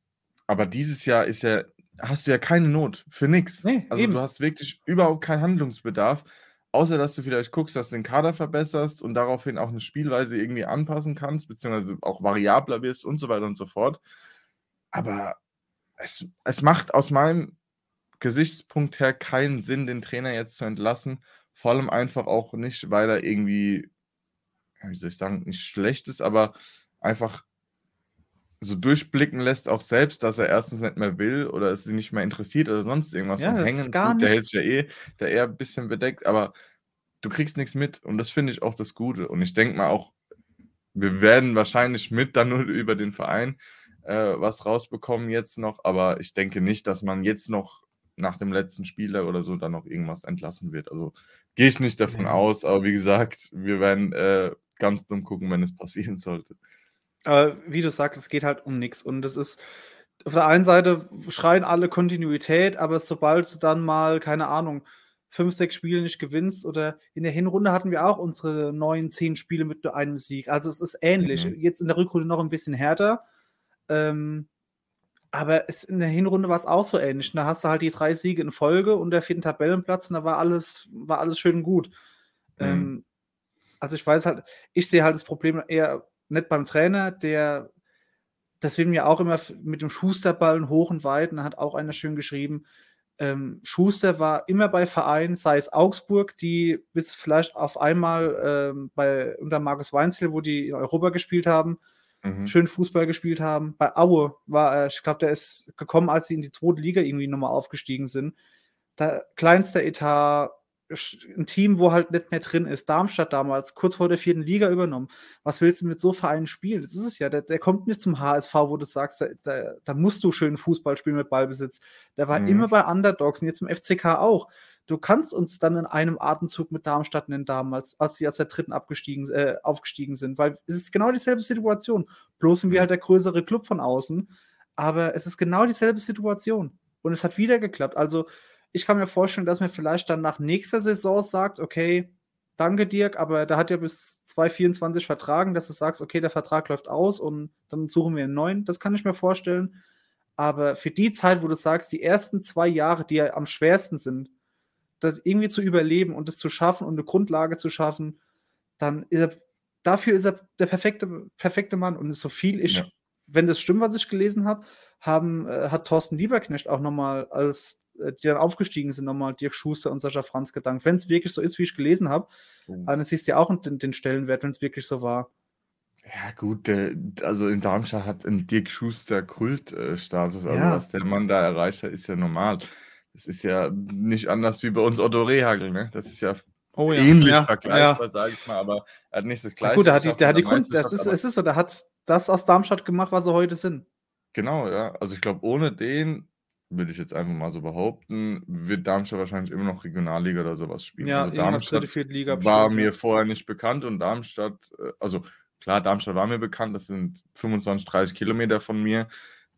aber dieses Jahr ist ja, hast du ja keine Not für nichts. Nee, also eben. du hast wirklich überhaupt keinen Handlungsbedarf. Außer dass du vielleicht guckst, dass du den Kader verbesserst und daraufhin auch eine Spielweise irgendwie anpassen kannst, beziehungsweise auch variabler wirst und so weiter und so fort. Aber es, es macht aus meinem Gesichtspunkt her keinen Sinn, den Trainer jetzt zu entlassen. Vor allem einfach auch nicht, weil er irgendwie, wie soll ich sagen, nicht schlecht ist, aber einfach so durchblicken lässt, auch selbst, dass er erstens nicht mehr will oder es sie nicht mehr interessiert oder sonst irgendwas. Ja, das Hängen, ist gar gut, der hält sich ja eh, der eher ein bisschen bedeckt, aber du kriegst nichts mit und das finde ich auch das Gute. Und ich denke mal auch, wir werden wahrscheinlich mit dann nur <laughs> über den Verein äh, was rausbekommen jetzt noch, aber ich denke nicht, dass man jetzt noch nach dem letzten Spieler oder so dann noch irgendwas entlassen wird. Also gehe ich nicht davon ja. aus, aber wie gesagt, wir werden äh, ganz dumm gucken, wenn es <laughs> passieren sollte. Aber wie du sagst, es geht halt um nichts. Und es ist, auf der einen Seite schreien alle Kontinuität, aber sobald du dann mal, keine Ahnung, fünf, sechs Spiele nicht gewinnst oder in der Hinrunde hatten wir auch unsere neun, zehn Spiele mit nur einem Sieg. Also es ist ähnlich. Mhm. Jetzt in der Rückrunde noch ein bisschen härter. Ähm, aber es, in der Hinrunde war es auch so ähnlich. Da hast du halt die drei Siege in Folge und der vierten Tabellenplatz und da war alles, war alles schön gut. Mhm. Ähm, also ich weiß halt, ich sehe halt das Problem eher nicht beim Trainer, der, das wird mir auch immer mit dem Schusterballen hoch und weit, und da hat auch einer schön geschrieben, ähm, Schuster war immer bei Vereinen, sei es Augsburg, die bis vielleicht auf einmal ähm, bei, unter Markus Weinzel, wo die in Europa gespielt haben, mhm. schön Fußball gespielt haben. Bei Aue war er, ich glaube, der ist gekommen, als sie in die zweite Liga irgendwie nochmal aufgestiegen sind. Der kleinste Etat, ein Team, wo halt nicht mehr drin ist. Darmstadt damals, kurz vor der vierten Liga übernommen. Was willst du mit so Vereinen spielen? Das ist es ja. Der, der kommt nicht zum HSV, wo du sagst, da, da, da musst du schön Fußball spielen mit Ballbesitz. Der war mhm. immer bei Underdogs und jetzt im FCK auch. Du kannst uns dann in einem Atemzug mit Darmstadt nennen damals, als sie aus der dritten abgestiegen, äh, aufgestiegen sind, weil es ist genau dieselbe Situation. Bloß sind wir mhm. halt der größere Club von außen, aber es ist genau dieselbe Situation. Und es hat wieder geklappt. Also, ich kann mir vorstellen, dass man vielleicht dann nach nächster Saison sagt, okay, danke Dirk, aber da hat ja bis 2024 vertragen, dass du sagst, okay, der Vertrag läuft aus und dann suchen wir einen neuen. Das kann ich mir vorstellen. Aber für die Zeit, wo du sagst, die ersten zwei Jahre, die ja am schwersten sind, das irgendwie zu überleben und es zu schaffen und eine Grundlage zu schaffen, dann ist er, dafür ist er der perfekte, perfekte Mann. Und so viel ich, ja. wenn das stimmt, was ich gelesen habe, haben, äh, hat Thorsten Lieberknecht auch nochmal als äh, die dann aufgestiegen sind, nochmal Dirk Schuster und Sascha Franz gedankt. Wenn es wirklich so ist, wie ich gelesen habe, oh. dann siehst du ja auch den, den Stellenwert, wenn es wirklich so war. Ja, gut, der, also in Darmstadt hat ein Dirk Schuster Kultstatus. Also, ja. was der Mann da erreicht hat, ist ja normal. Das ist ja nicht anders wie bei uns Otto Rehagel, ne? Das ist ja oh, ja. ähnlich ja, vergleichbar, ja. sage ich mal, aber er hat nicht das Gleiche. gut, der hat die, der hat die Kunst, das ist, es ist so, der hat das aus Darmstadt gemacht, was sie heute sind. Genau, ja. Also ich glaube, ohne den, würde ich jetzt einfach mal so behaupten, wird Darmstadt wahrscheinlich immer noch Regionalliga oder sowas spielen. Ja, also Darmstadt dritte, Liga war mir vorher nicht bekannt und Darmstadt, äh, also klar, Darmstadt war mir bekannt, das sind 25, 30 Kilometer von mir.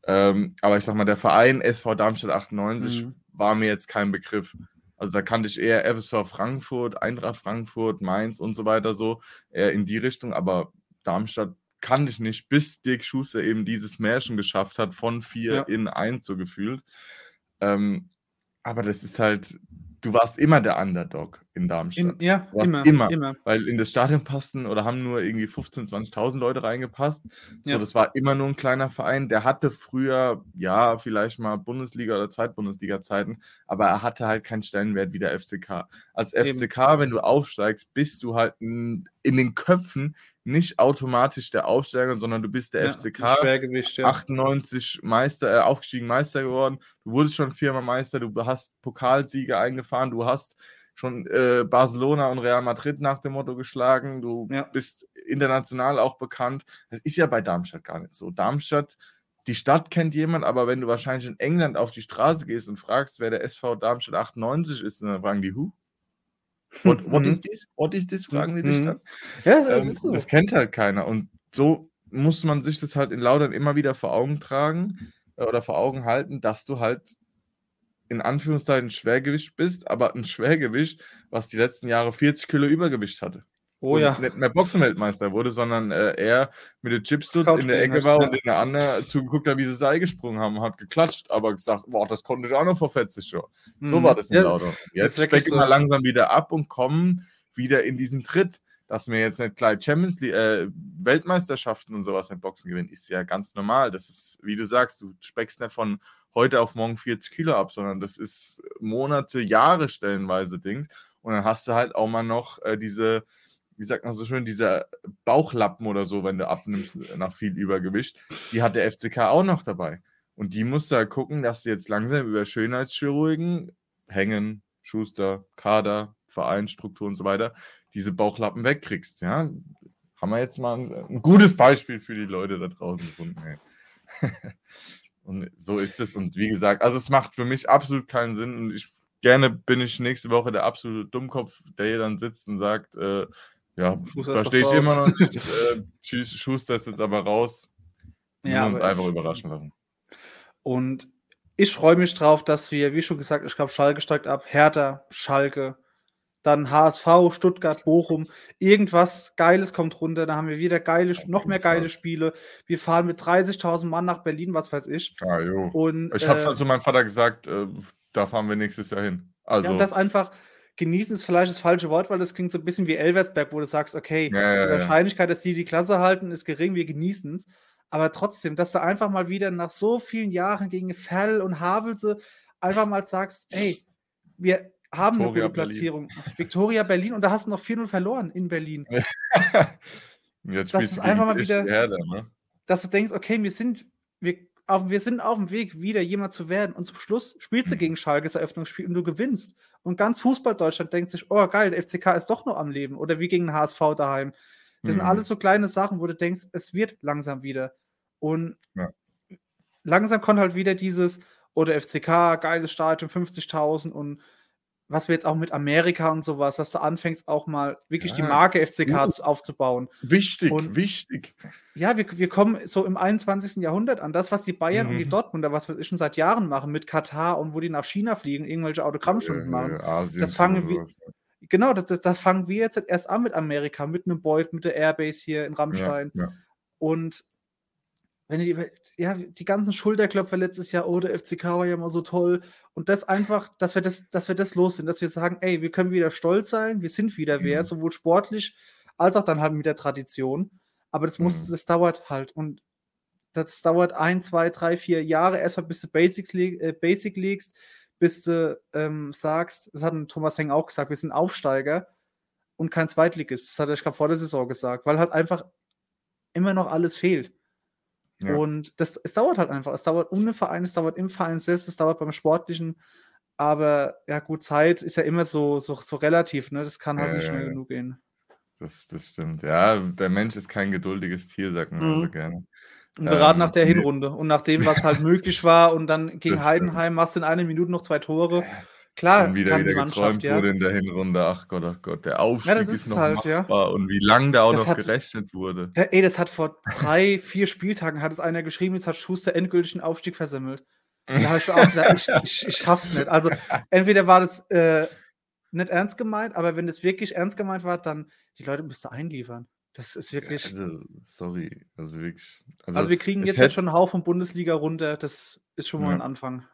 Ähm, aber ich sag mal, der Verein SV Darmstadt 98 mhm. War mir jetzt kein Begriff. Also da kannte ich eher FSV Frankfurt, Eintracht Frankfurt, Mainz und so weiter so, eher in die Richtung, aber Darmstadt kannte ich nicht, bis Dirk Schuster eben dieses Märchen geschafft hat, von vier ja. in eins so gefühlt. Ähm, aber das ist halt, du warst immer der Underdog in Darmstadt. In, ja, immer, immer, immer, Weil in das Stadion passten oder haben nur irgendwie 15.000, 20.000 Leute reingepasst. So, ja. das war immer nur ein kleiner Verein. Der hatte früher, ja, vielleicht mal Bundesliga- oder Zweitbundesliga-Zeiten, aber er hatte halt keinen Stellenwert wie der FCK. Als Eben. FCK, wenn du aufsteigst, bist du halt in, in den Köpfen nicht automatisch der Aufsteiger, sondern du bist der ja, FCK. Schwergewicht, ja. 98 Meister, äh, aufgestiegen Meister geworden. Du wurdest schon viermal Meister, du hast Pokalsiege eingefahren, du hast schon äh, Barcelona und Real Madrid nach dem Motto geschlagen. Du ja. bist international auch bekannt. Das ist ja bei Darmstadt gar nicht so. Darmstadt, die Stadt kennt jemand, aber wenn du wahrscheinlich in England auf die Straße gehst und fragst, wer der SV Darmstadt 98 ist, dann fragen die Who? What, <laughs> what is this? What is this? Fragen die dich mhm. dann. Ja, das, ähm, so. das kennt halt keiner. Und so muss man sich das halt in Laudern immer wieder vor Augen tragen äh, oder vor Augen halten, dass du halt in Anführungszeichen Schwergewicht bist, aber ein Schwergewicht, was die letzten Jahre 40 Kilo Übergewicht hatte. Oh ja. Nicht mehr Boxenweltmeister wurde, sondern äh, er mit der Chips in der Ecke war und in der anderen zugeguckt hat, wie sie Seil gesprungen haben, hat geklatscht, aber gesagt, boah, das konnte ich auch noch vor 40 Jahren. Mhm. So war das in ja, Lauter. Jetzt specken so. wir langsam wieder ab und kommen wieder in diesen Tritt dass wir jetzt nicht gleich Champions League, äh, Weltmeisterschaften und sowas im Boxen gewinnen, ist ja ganz normal. Das ist, wie du sagst, du speckst nicht von heute auf morgen 40 Kilo ab, sondern das ist Monate, Jahre stellenweise Dings. Und dann hast du halt auch mal noch äh, diese, wie sagt man so schön, diese Bauchlappen oder so, wenn du abnimmst nach viel Übergewicht. Die hat der FCK auch noch dabei. Und die musst du halt gucken, dass du jetzt langsam über Schönheitschirurgen, Hängen, Schuster, Kader, Vereinsstruktur und so weiter, diese Bauchlappen wegkriegst. Ja, haben wir jetzt mal ein, ein gutes Beispiel für die Leute da draußen gefunden. <laughs> und so ist es. Und wie gesagt, also es macht für mich absolut keinen Sinn. Und ich gerne bin ich nächste Woche der absolute Dummkopf, der hier dann sitzt und sagt, äh, ja, da stehe ich immer noch <laughs> nicht. Äh, Schuster ist jetzt aber raus. Wir ja, uns einfach überraschen lassen. Und ich freue mich drauf, dass wir, wie schon gesagt, ich glaube, Schalke steigt ab, Hertha, Schalke, dann HSV, Stuttgart, Bochum, irgendwas Geiles kommt runter, da haben wir wieder geile, noch mehr geile Spiele. Wir fahren mit 30.000 Mann nach Berlin, was weiß ich. Jo. Und, ich habe es äh, halt zu meinem Vater gesagt, äh, da fahren wir nächstes Jahr hin. Also. Ja, das einfach, genießen ist vielleicht das falsche Wort, weil das klingt so ein bisschen wie Elversberg, wo du sagst, okay, ja, ja, die Wahrscheinlichkeit, dass die die Klasse halten, ist gering, wir genießen es. Aber trotzdem, dass du einfach mal wieder nach so vielen Jahren gegen Ferl und Havelse einfach mal sagst, ey, wir haben Victoria eine gute Platzierung. Berlin. Victoria Berlin und da hast du noch 4-0 verloren in Berlin. <laughs> Jetzt das ist einfach mal wieder, Erde, ne? dass du denkst, okay, wir sind, wir, auf, wir sind auf dem Weg, wieder jemand zu werden. Und zum Schluss spielst du mhm. gegen Schalke das Eröffnungsspiel und du gewinnst. Und ganz Fußball-Deutschland denkt sich, oh geil, der FCK ist doch noch am Leben. Oder wie gegen den HSV daheim. Das mhm. sind alles so kleine Sachen, wo du denkst, es wird langsam wieder. Und ja. langsam kommt halt wieder dieses, oder FCK, geiles Stadion, 50.000 und was wir jetzt auch mit Amerika und sowas, dass du anfängst, auch mal wirklich ja. die Marke FCK uh, aufzubauen. Wichtig, und, wichtig. Ja, wir, wir kommen so im 21. Jahrhundert an. Das, was die Bayern mhm. und die mhm. Dortmunder, was wir schon seit Jahren machen mit Katar und wo die nach China fliegen, irgendwelche Autogrammstunden äh, machen, Asien das fangen wir. Genau, das, das, das, fangen wir jetzt erst an mit Amerika, mit einem Beut, mit der Airbase hier in Rammstein. Ja, ja. Und wenn die, ja, die ganzen Schulterklopfer letztes Jahr, oh, der FCK war ja mal so toll. Und das einfach, dass wir das, dass wir das los sind, dass wir sagen, ey, wir können wieder stolz sein, wir sind wieder mhm. wer, sowohl sportlich als auch dann halt mit der Tradition. Aber das muss, mhm. das dauert halt. Und das dauert ein, zwei, drei, vier Jahre erstmal, bis du Basics, äh, Basic legst, bis du ähm, sagst, das hat Thomas Heng auch gesagt, wir sind Aufsteiger und kein Zweitligist. Das hat er, ich glaube, vor der Saison gesagt, weil halt einfach immer noch alles fehlt. Ja. Und das, es dauert halt einfach. Es dauert um den Verein, es dauert im Verein selbst, es dauert beim Sportlichen. Aber ja, gut, Zeit ist ja immer so, so, so relativ, ne? Das kann halt äh, nicht schnell genug gehen. Das, das stimmt. Ja, der Mensch ist kein geduldiges Tier, sagt man mhm. also gerne. Und gerade ähm, nach der Hinrunde und nach dem, was halt möglich war und dann <laughs> gegen Heidenheim machst du in einer Minute noch zwei Tore. Klar, und wieder, wieder geträumt ja. wurde in der Hinrunde. Ach Gott, ach Gott, der Aufstieg ja, ist, ist, noch halt, machbar ja. und wie lange da auch das noch hat, gerechnet wurde. Der, ey, das hat vor drei, vier Spieltagen hat es einer geschrieben, jetzt hat Schuster endgültig einen Aufstieg versemmelt. <laughs> Da habe ich auch gesagt, ich, ich, ich, schaff's nicht. Also entweder war das äh, nicht ernst gemeint, aber wenn das wirklich ernst gemeint war, dann die Leute müssten einliefern. Das ist wirklich. Also, sorry, also wirklich. Also, also wir kriegen jetzt, jetzt schon einen Haufen Bundesliga runter. Das ist schon mal ein Anfang.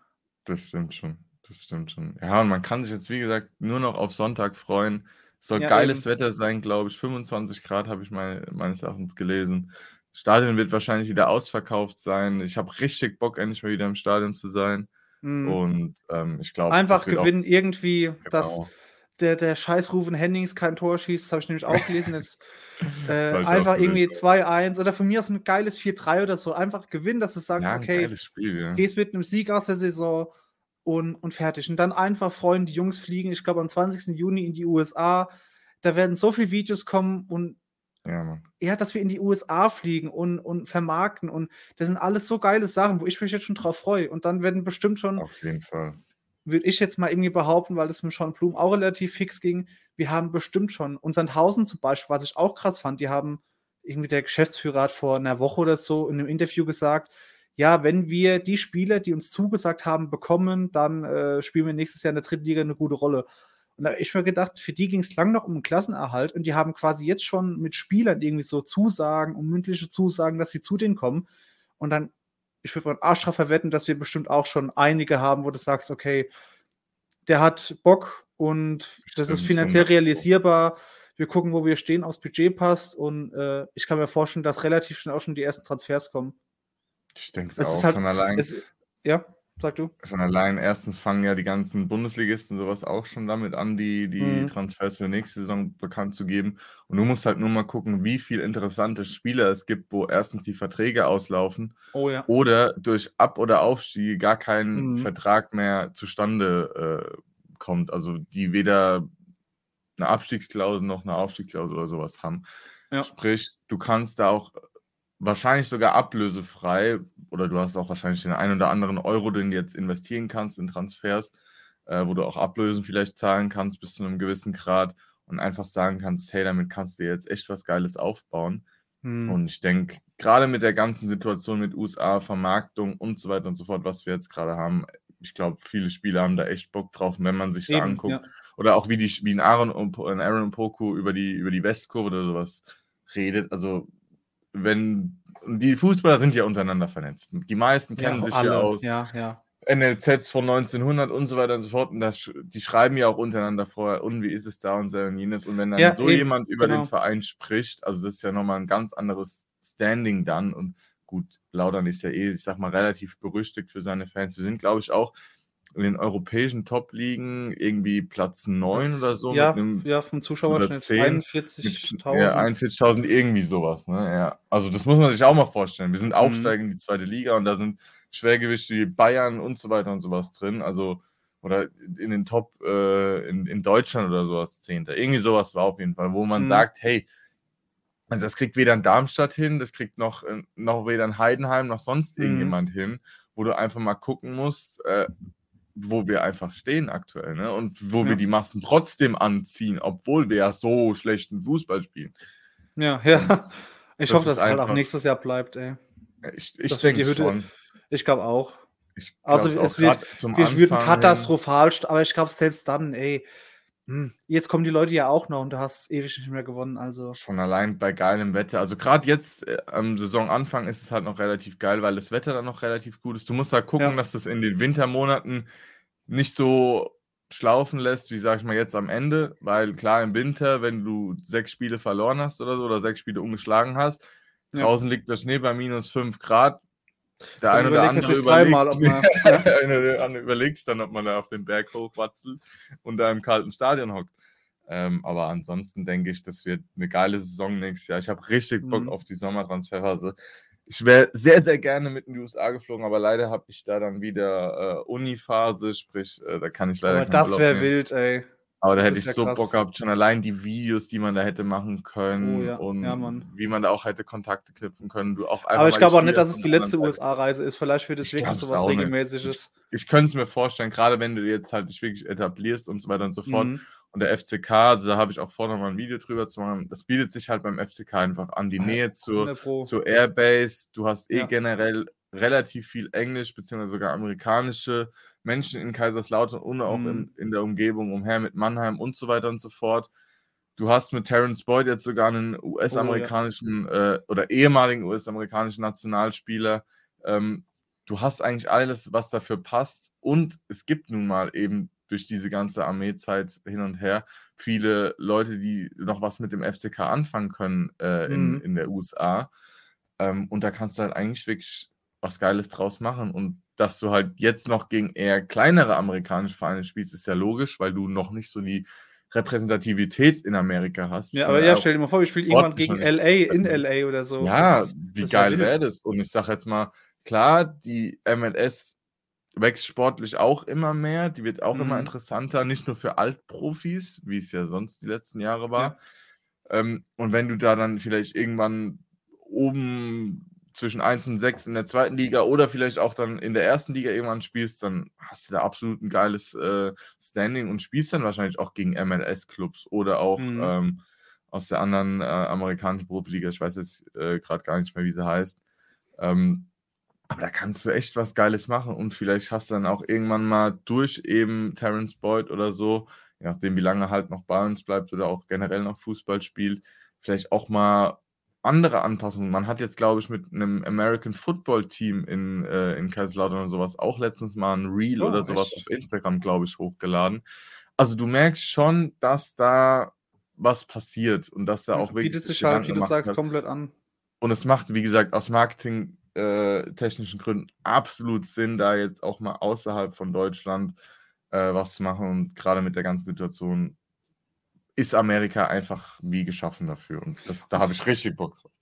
Das stimmt schon. Das stimmt schon. Ja, und man kann sich jetzt, wie gesagt, nur noch auf Sonntag freuen. Es soll ja, geiles eben. Wetter sein, glaube ich. 25 Grad habe ich meine, meines Erachtens gelesen. Das Stadion wird wahrscheinlich wieder ausverkauft sein. Ich habe richtig Bock, endlich mal wieder im Stadion zu sein. Mhm. Und ähm, ich glaube. Einfach gewinnen, auch, irgendwie, genau. dass der, der Scheißrufen Hennings kein Tor schießt, das habe ich nämlich auch gelesen. <laughs> Ist, äh, einfach irgendwie 2-1 oder von mir aus ein geiles 4-3 oder so. Einfach gewinnen, dass du sagst, ja, okay, Spiel, ja. gehst mit einem Sieg aus der Saison und, und fertig. Und dann einfach freuen, die Jungs fliegen, ich glaube, am 20. Juni in die USA. Da werden so viele Videos kommen und ja, ja, dass wir in die USA fliegen und, und vermarkten. Und das sind alles so geile Sachen, wo ich mich jetzt schon drauf freue. Und dann werden bestimmt schon. Auf jeden Fall. Würde ich jetzt mal irgendwie behaupten, weil das mit Sean Blum auch relativ fix ging. Wir haben bestimmt schon unseren Tausend zum Beispiel, was ich auch krass fand. Die haben irgendwie der Geschäftsführer hat vor einer Woche oder so in einem Interview gesagt, ja, wenn wir die Spieler, die uns zugesagt haben, bekommen, dann äh, spielen wir nächstes Jahr in der dritten Liga eine gute Rolle. Und da habe ich mir gedacht, für die ging es lang noch um einen Klassenerhalt und die haben quasi jetzt schon mit Spielern irgendwie so Zusagen und mündliche Zusagen, dass sie zu denen kommen. Und dann, ich würde meinen Arsch drauf verwetten, dass wir bestimmt auch schon einige haben, wo du sagst, okay, der hat Bock und das ist finanziell realisierbar. Wir gucken, wo wir stehen, aufs Budget passt und äh, ich kann mir vorstellen, dass relativ schnell auch schon die ersten Transfers kommen. Ich denke es auch halt, von allein. Es, ja, sag du. Von allein, erstens fangen ja die ganzen Bundesligisten sowas auch schon damit an, die, die mhm. Transfers für nächste Saison bekannt zu geben. Und du musst halt nur mal gucken, wie viele interessante Spieler es gibt, wo erstens die Verträge auslaufen oh, ja. oder durch Ab- oder Aufstiege gar kein mhm. Vertrag mehr zustande äh, kommt. Also die weder eine Abstiegsklausel noch eine Aufstiegsklausel oder sowas haben. Ja. Sprich, du kannst da auch wahrscheinlich sogar ablösefrei oder du hast auch wahrscheinlich den einen oder anderen Euro, den du jetzt investieren kannst in Transfers, äh, wo du auch Ablösen vielleicht zahlen kannst bis zu einem gewissen Grad und einfach sagen kannst, hey, damit kannst du jetzt echt was Geiles aufbauen. Hm. Und ich denke, gerade mit der ganzen Situation mit USA, Vermarktung und so weiter und so fort, was wir jetzt gerade haben, ich glaube, viele Spieler haben da echt Bock drauf, wenn man sich Eben, da anguckt. Ja. Oder auch wie, die, wie ein Aaron und Aaron Poku über die, über die Westkurve oder sowas redet. Also wenn die Fußballer sind ja untereinander vernetzt. Die meisten kennen ja, sich alle. ja aus. Ja, ja. NLZs von 1900 und so weiter und so fort. Und das, die schreiben ja auch untereinander vorher, und wie ist es da und so und jenes. Und wenn dann ja, so eben, jemand über genau. den Verein spricht, also das ist ja nochmal ein ganz anderes Standing dann. Und gut, Laudern ist ja eh, ich sag mal, relativ berüchtigt für seine Fans. Wir sind, glaube ich, auch in den europäischen Top-Ligen irgendwie Platz 9 oder so. Ja, einem, ja vom Zuschauerschnitt 41.000. Ja, 41.000, irgendwie sowas. Ne? Ja. Also das muss man sich auch mal vorstellen. Wir sind mhm. aufsteigend in die zweite Liga und da sind Schwergewichte wie Bayern und so weiter und sowas drin. Also oder in den Top äh, in, in Deutschland oder sowas Zehnter. Irgendwie sowas war auf jeden Fall, wo man mhm. sagt, hey, also das kriegt weder ein Darmstadt hin, das kriegt noch, äh, noch weder ein Heidenheim noch sonst mhm. irgendjemand hin, wo du einfach mal gucken musst, äh, wo wir einfach stehen aktuell, ne? Und wo ja. wir die Massen trotzdem anziehen, obwohl wir ja so schlechten Fußball spielen. Ja, ja. Und <laughs> ich hoffe, dass es halt auch nächstes Jahr bleibt, ey. Ich, ich denke schon. Ich glaube auch. also es wird, wir würden katastrophal, aber ich glaube selbst dann, ey, jetzt kommen die Leute ja auch noch und du hast ewig nicht mehr gewonnen. Also. Schon allein bei geilem Wetter. Also gerade jetzt äh, am Saisonanfang ist es halt noch relativ geil, weil das Wetter dann noch relativ gut ist. Du musst halt gucken, ja. dass das in den Wintermonaten nicht so schlaufen lässt, wie sag ich mal jetzt am Ende, weil klar im Winter, wenn du sechs Spiele verloren hast oder so oder sechs Spiele ungeschlagen hast, ja. draußen liegt der Schnee bei minus fünf Grad, Der eine oder andere überlegt, dreimal, ob man, <laughs> der eine oder andere überlegt dann, ob man da auf den Berg hochwatzelt und da im kalten Stadion hockt. Ähm, aber ansonsten denke ich, das wird eine geile Saison nächstes Jahr. Ich habe richtig Bock mhm. auf die Sommertransferphase. Ich wäre sehr, sehr gerne mit in die USA geflogen, aber leider habe ich da dann wieder äh, Uni-Phase, sprich, äh, da kann ich leider. Aber das wäre wild, ey. Aber da hätte ich so krass. Bock gehabt, schon allein die Videos, die man da hätte machen können oh, ja. und ja, wie man da auch hätte Kontakte knüpfen können. Du auch einfach, Aber ich glaube auch nicht, dass es die letzte USA-Reise ist. Vielleicht wird es wirklich so was Regelmäßiges. Ich, ich könnte es mir vorstellen, gerade wenn du jetzt halt dich wirklich etablierst und so weiter und so fort. Mhm. Und der FCK, also da habe ich auch vor, noch mal ein Video drüber zu machen. Das bietet sich halt beim FCK einfach an. Die Nähe zur, zur Airbase. Du hast eh ja. generell relativ viel Englisch, beziehungsweise sogar amerikanische Menschen in Kaiserslautern und auch mhm. in, in der Umgebung umher mit Mannheim und so weiter und so fort. Du hast mit Terence Boyd jetzt sogar einen US-amerikanischen oh, ja. äh, oder ehemaligen US-amerikanischen Nationalspieler. Ähm, du hast eigentlich alles, was dafür passt. Und es gibt nun mal eben durch diese ganze Armeezeit hin und her viele Leute, die noch was mit dem FCK anfangen können äh, in, mhm. in der USA. Ähm, und da kannst du halt eigentlich wirklich was Geiles draus machen. Und dass du halt jetzt noch gegen eher kleinere amerikanische Vereine spielst, ist ja logisch, weil du noch nicht so die Repräsentativität in Amerika hast. Ja, aber ja, stell dir mal vor, wir spielen irgendwann gegen LA in LA oder so. Ja, das, wie das geil wäre das? Und ich sag jetzt mal, klar, die MLS wächst sportlich auch immer mehr, die wird auch mhm. immer interessanter, nicht nur für Altprofis, wie es ja sonst die letzten Jahre war. Ja. Ähm, und wenn du da dann vielleicht irgendwann oben zwischen 1 und 6 in der zweiten Liga oder vielleicht auch dann in der ersten Liga irgendwann spielst, dann hast du da absolut ein geiles äh, Standing und spielst dann wahrscheinlich auch gegen MLS-Clubs oder auch mhm. ähm, aus der anderen äh, amerikanischen Profiliga. Ich weiß jetzt äh, gerade gar nicht mehr, wie sie heißt. Ähm, aber da kannst du echt was Geiles machen und vielleicht hast du dann auch irgendwann mal durch eben Terence Boyd oder so, je nachdem, wie lange halt noch bei uns bleibt oder auch generell noch Fußball spielt, vielleicht auch mal andere Anpassungen. Man hat jetzt, glaube ich, mit einem American Football Team in, äh, in Kaiserslautern oder sowas auch letztens mal ein Reel oh, oder sowas echt? auf Instagram, glaube ich, hochgeladen. Also du merkst schon, dass da was passiert und dass da auch wirklich. Bietet sich halt, wie du sagst, hat. komplett an. Und es macht, wie gesagt, aus marketingtechnischen äh, Gründen absolut Sinn, da jetzt auch mal außerhalb von Deutschland äh, was zu machen und gerade mit der ganzen Situation ist Amerika einfach wie geschaffen dafür. Und das, da habe ich richtig Bock drauf.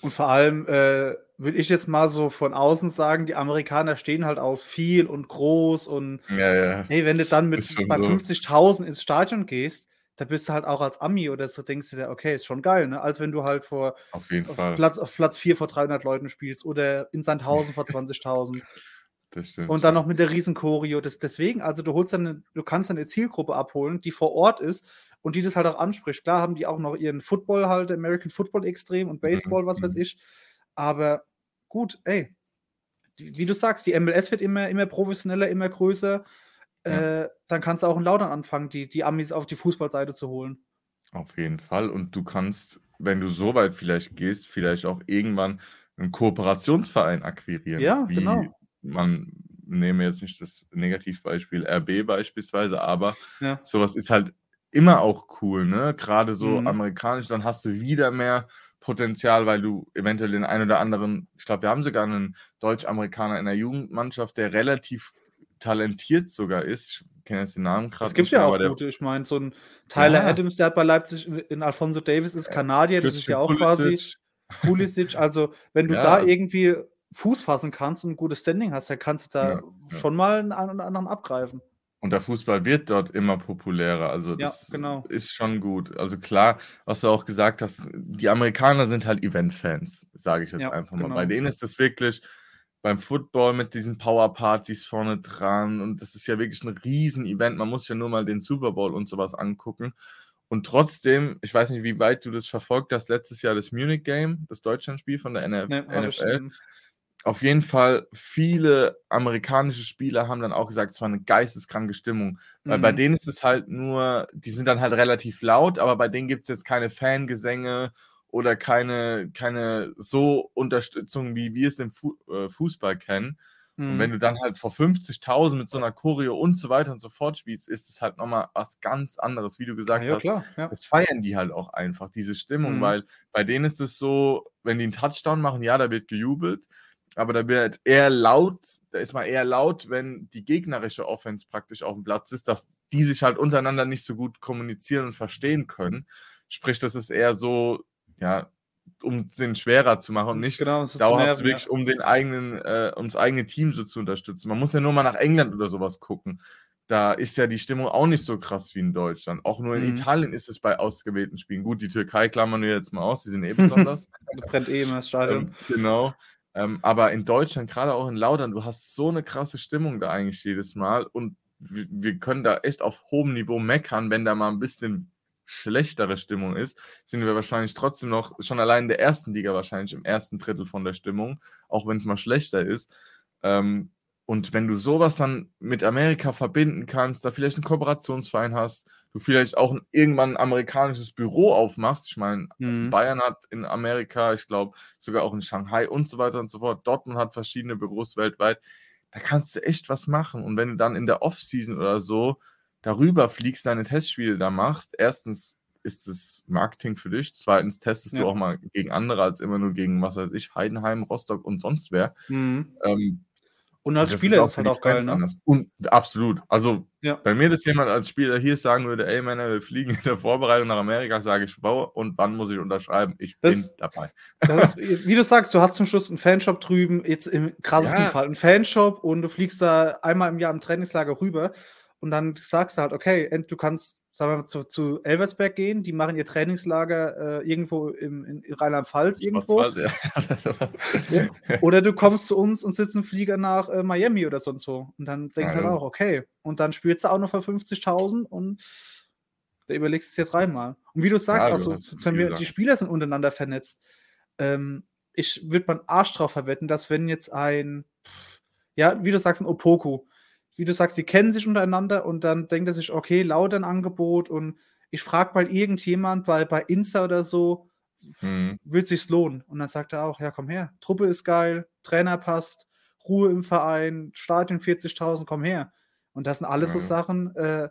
Und vor allem äh, würde ich jetzt mal so von außen sagen, die Amerikaner stehen halt auf viel und groß und ja, ja. hey, wenn du dann mit bei so. 50.000 ins Stadion gehst, da bist du halt auch als Ami oder so, denkst du dir, okay, ist schon geil, ne? Als wenn du halt vor auf, jeden auf Fall. Platz, auf Platz 4 vor 300 Leuten spielst oder in Sandhausen vor <laughs> 20.000. Das stimmt. Und dann noch mit der riesen Choreo. Das, deswegen, also du holst dann, du kannst eine Zielgruppe abholen, die vor Ort ist und die das halt auch anspricht. Klar haben die auch noch ihren Football halt, American Football extrem und Baseball, was weiß mhm. ich. Aber gut, ey, wie du sagst, die MLS wird immer, immer professioneller, immer größer. Ja. Äh, dann kannst du auch in Laudern anfangen, die, die Amis auf die Fußballseite zu holen. Auf jeden Fall. Und du kannst, wenn du so weit vielleicht gehst, vielleicht auch irgendwann einen Kooperationsverein akquirieren. Ja, wie genau. Man nehme jetzt nicht das Negativbeispiel RB beispielsweise, aber ja. sowas ist halt immer auch cool, ne? Gerade so mhm. amerikanisch, dann hast du wieder mehr Potenzial, weil du eventuell den einen oder anderen, ich glaube, wir haben sogar einen Deutsch-Amerikaner in der Jugendmannschaft, der relativ talentiert sogar ist. Ich kenne jetzt den Namen gerade. Es gibt ja auch gute, ich meine, so ein Tyler ja. Adams, der hat bei Leipzig in Alfonso Davis ist Kanadier, das ist ja auch quasi Pulisic. Also, wenn du <laughs> ja. da irgendwie Fuß fassen kannst und ein gutes Standing hast, dann kannst du da ja. schon mal einen oder anderen abgreifen. Und der Fußball wird dort immer populärer. Also das ja, genau. ist schon gut. Also klar, was du auch gesagt hast, die Amerikaner sind halt Event-Fans, sage ich jetzt ja, einfach mal. Genau. Bei denen ist das wirklich beim Football mit diesen Power-Partys vorne dran und das ist ja wirklich ein Riesen-Event. Man muss ja nur mal den Super Bowl und sowas angucken. Und trotzdem, ich weiß nicht, wie weit du das verfolgt hast, letztes Jahr das Munich Game, das Deutschlandspiel von der NFL. Nee, auf jeden Fall, viele amerikanische Spieler haben dann auch gesagt, es war eine geisteskranke Stimmung. Weil mhm. bei denen ist es halt nur, die sind dann halt relativ laut, aber bei denen gibt es jetzt keine Fangesänge oder keine, keine so Unterstützung, wie wir es im Fu äh, Fußball kennen. Mhm. Und wenn mhm. du dann halt vor 50.000 mit so einer Choreo und so weiter und so fort spielst, ist es halt nochmal was ganz anderes, wie du gesagt ja, hast. Klar, ja. Das feiern die halt auch einfach, diese Stimmung, mhm. weil bei denen ist es so, wenn die einen Touchdown machen, ja, da wird gejubelt. Aber da wird eher laut, da ist mal eher laut, wenn die gegnerische Offense praktisch auf dem Platz ist, dass die sich halt untereinander nicht so gut kommunizieren und verstehen können. Sprich, das ist eher so, ja, um den schwerer zu machen und nicht genau, dauerhaft nerven, wirklich, ja. um den eigenen, äh, um das eigene Team so zu unterstützen. Man muss ja nur mal nach England oder sowas gucken. Da ist ja die Stimmung auch nicht so krass wie in Deutschland. Auch nur in mhm. Italien ist es bei ausgewählten Spielen. Gut, die Türkei klammern wir jetzt mal aus, die sind eh <laughs> besonders. brennt eh immer das Stadion. Ähm, genau. Ähm, aber in Deutschland, gerade auch in Laudern, du hast so eine krasse Stimmung da eigentlich jedes Mal und wir, wir können da echt auf hohem Niveau meckern, wenn da mal ein bisschen schlechtere Stimmung ist, sind wir wahrscheinlich trotzdem noch schon allein in der ersten Liga wahrscheinlich im ersten Drittel von der Stimmung, auch wenn es mal schlechter ist. Ähm, und wenn du sowas dann mit Amerika verbinden kannst, da vielleicht einen Kooperationsverein hast, du vielleicht auch irgendwann ein amerikanisches Büro aufmachst. Ich meine, mhm. Bayern hat in Amerika, ich glaube sogar auch in Shanghai und so weiter und so fort. Dortmund hat verschiedene Büros weltweit. Da kannst du echt was machen. Und wenn du dann in der Offseason oder so darüber fliegst, deine Testspiele da machst, erstens ist es Marketing für dich, zweitens testest ja. du auch mal gegen andere als immer nur gegen, was weiß ich, Heidenheim, Rostock und sonst wer. Mhm. Ähm, und als Spieler ist es halt auch geil, ne? Und absolut. Also, ja. bei mir, dass jemand als Spieler hier sagen würde, ey, Männer, wir fliegen in der Vorbereitung nach Amerika, sage ich, wow, und wann muss ich unterschreiben? Ich das, bin dabei. Ist, wie du sagst, du hast zum Schluss einen Fanshop drüben, jetzt im krassesten ja. Fall, einen Fanshop und du fliegst da einmal im Jahr im Trainingslager rüber und dann sagst du halt, okay, du kannst, sagen wir mal, zu, zu Elversberg gehen, die machen ihr Trainingslager äh, irgendwo im, in Rheinland-Pfalz irgendwo. Ja. ja. Oder du kommst zu uns und sitzt im Flieger nach äh, Miami oder sonst wo. Und dann denkst du halt auch, okay. Und dann spielst du auch noch für 50.000 und da überlegst du es dir dreimal. Und wie du sagst, ja, also, wir, die Spieler sind untereinander vernetzt. Ähm, ich würde meinen Arsch drauf verwetten, dass wenn jetzt ein, ja, wie du sagst, ein Opoku, wie du sagst, die kennen sich untereinander und dann denkt er sich, okay, laut ein Angebot und ich frage mal irgendjemand bei, bei Insta oder so, mhm. wird sich's lohnen? Und dann sagt er auch, ja, komm her, Truppe ist geil, Trainer passt, Ruhe im Verein, Stadion 40.000, komm her. Und das sind alles mhm. so Sachen, äh,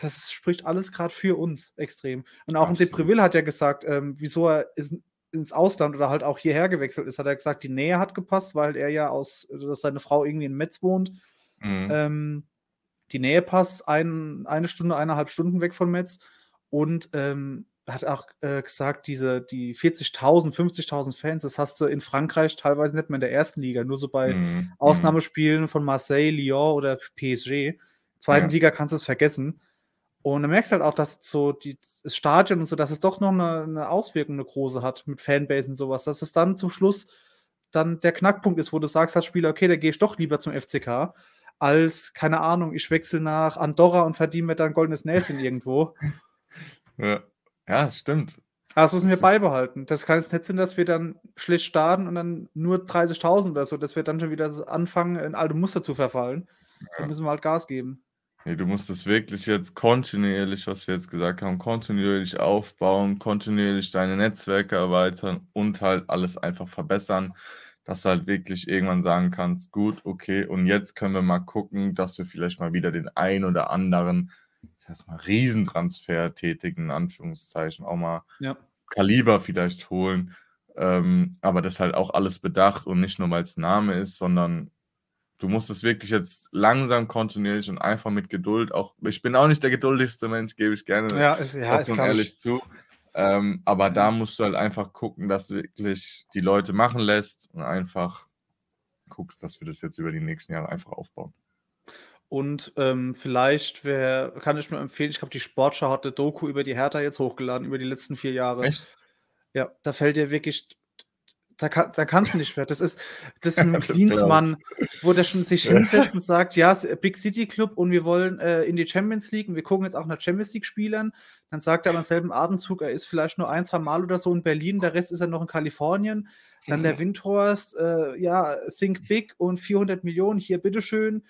das spricht alles gerade für uns extrem. Und auch Absolut. Depreville hat ja gesagt, ähm, wieso er ist, ins Ausland oder halt auch hierher gewechselt ist, hat er gesagt, die Nähe hat gepasst, weil er ja aus, dass seine Frau irgendwie in Metz wohnt Mhm. Ähm, die Nähe passt, ein, eine Stunde, eineinhalb Stunden weg von Metz. Und ähm, hat auch äh, gesagt, diese, die 40.000, 50.000 Fans, das hast du in Frankreich teilweise nicht mehr in der ersten Liga, nur so bei mhm. Ausnahmespielen von Marseille, Lyon oder PSG. Zweiten ja. Liga kannst du es vergessen. Und du merkst halt auch, dass so die, das Stadion und so, dass es doch noch eine, eine Auswirkung, eine große hat mit Fanbase und sowas, dass es dann zum Schluss dann der Knackpunkt ist, wo du sagst als Spieler, okay, da gehe ich doch lieber zum FCK, als, keine Ahnung, ich wechsle nach Andorra und verdiene mir dann ein goldenes Näschen irgendwo. <laughs> Ja, ja stimmt. Aber das müssen wir das beibehalten. Das kann jetzt nicht sein, dass wir dann schlecht starten und dann nur 30.000 oder so, dass wir dann schon wieder anfangen, in alte Muster zu verfallen. Ja. Da müssen wir halt Gas geben. Nee, du musst es wirklich jetzt kontinuierlich, was wir jetzt gesagt haben, kontinuierlich aufbauen, kontinuierlich deine Netzwerke erweitern und halt alles einfach verbessern dass du halt wirklich irgendwann sagen kannst, gut, okay, und jetzt können wir mal gucken, dass wir vielleicht mal wieder den ein oder anderen, das heißt mal Riesentransfer tätigen, in Anführungszeichen, auch mal ja. Kaliber vielleicht holen. Ähm, aber das halt auch alles bedacht und nicht nur, weil es Name ist, sondern du musst es wirklich jetzt langsam, kontinuierlich und einfach mit Geduld auch. Ich bin auch nicht der geduldigste Mensch, gebe ich gerne ja, ist, ja, ist, ehrlich ich, zu. Ähm, aber da musst du halt einfach gucken, dass du wirklich die Leute machen lässt und einfach guckst, dass wir das jetzt über die nächsten Jahre einfach aufbauen. Und ähm, vielleicht wär, kann ich nur empfehlen, ich glaube, die Sportschau hat eine Doku über die Hertha jetzt hochgeladen, über die letzten vier Jahre. Echt? Ja, da fällt dir wirklich da, kann, da kannst du nicht mehr. Das ist, das ist <laughs> ein Klinsmann, wo der schon sich hinsetzt und sagt, ja, Big City Club und wir wollen äh, in die Champions League und wir gucken jetzt auch nach Champions League Spielern. Dann sagt er am selben Atemzug, er ist vielleicht nur ein, zwei Mal oder so in Berlin, der Rest ist er noch in Kalifornien. Dann der Windhorst, äh, ja, Think Big und 400 Millionen, hier, bitteschön.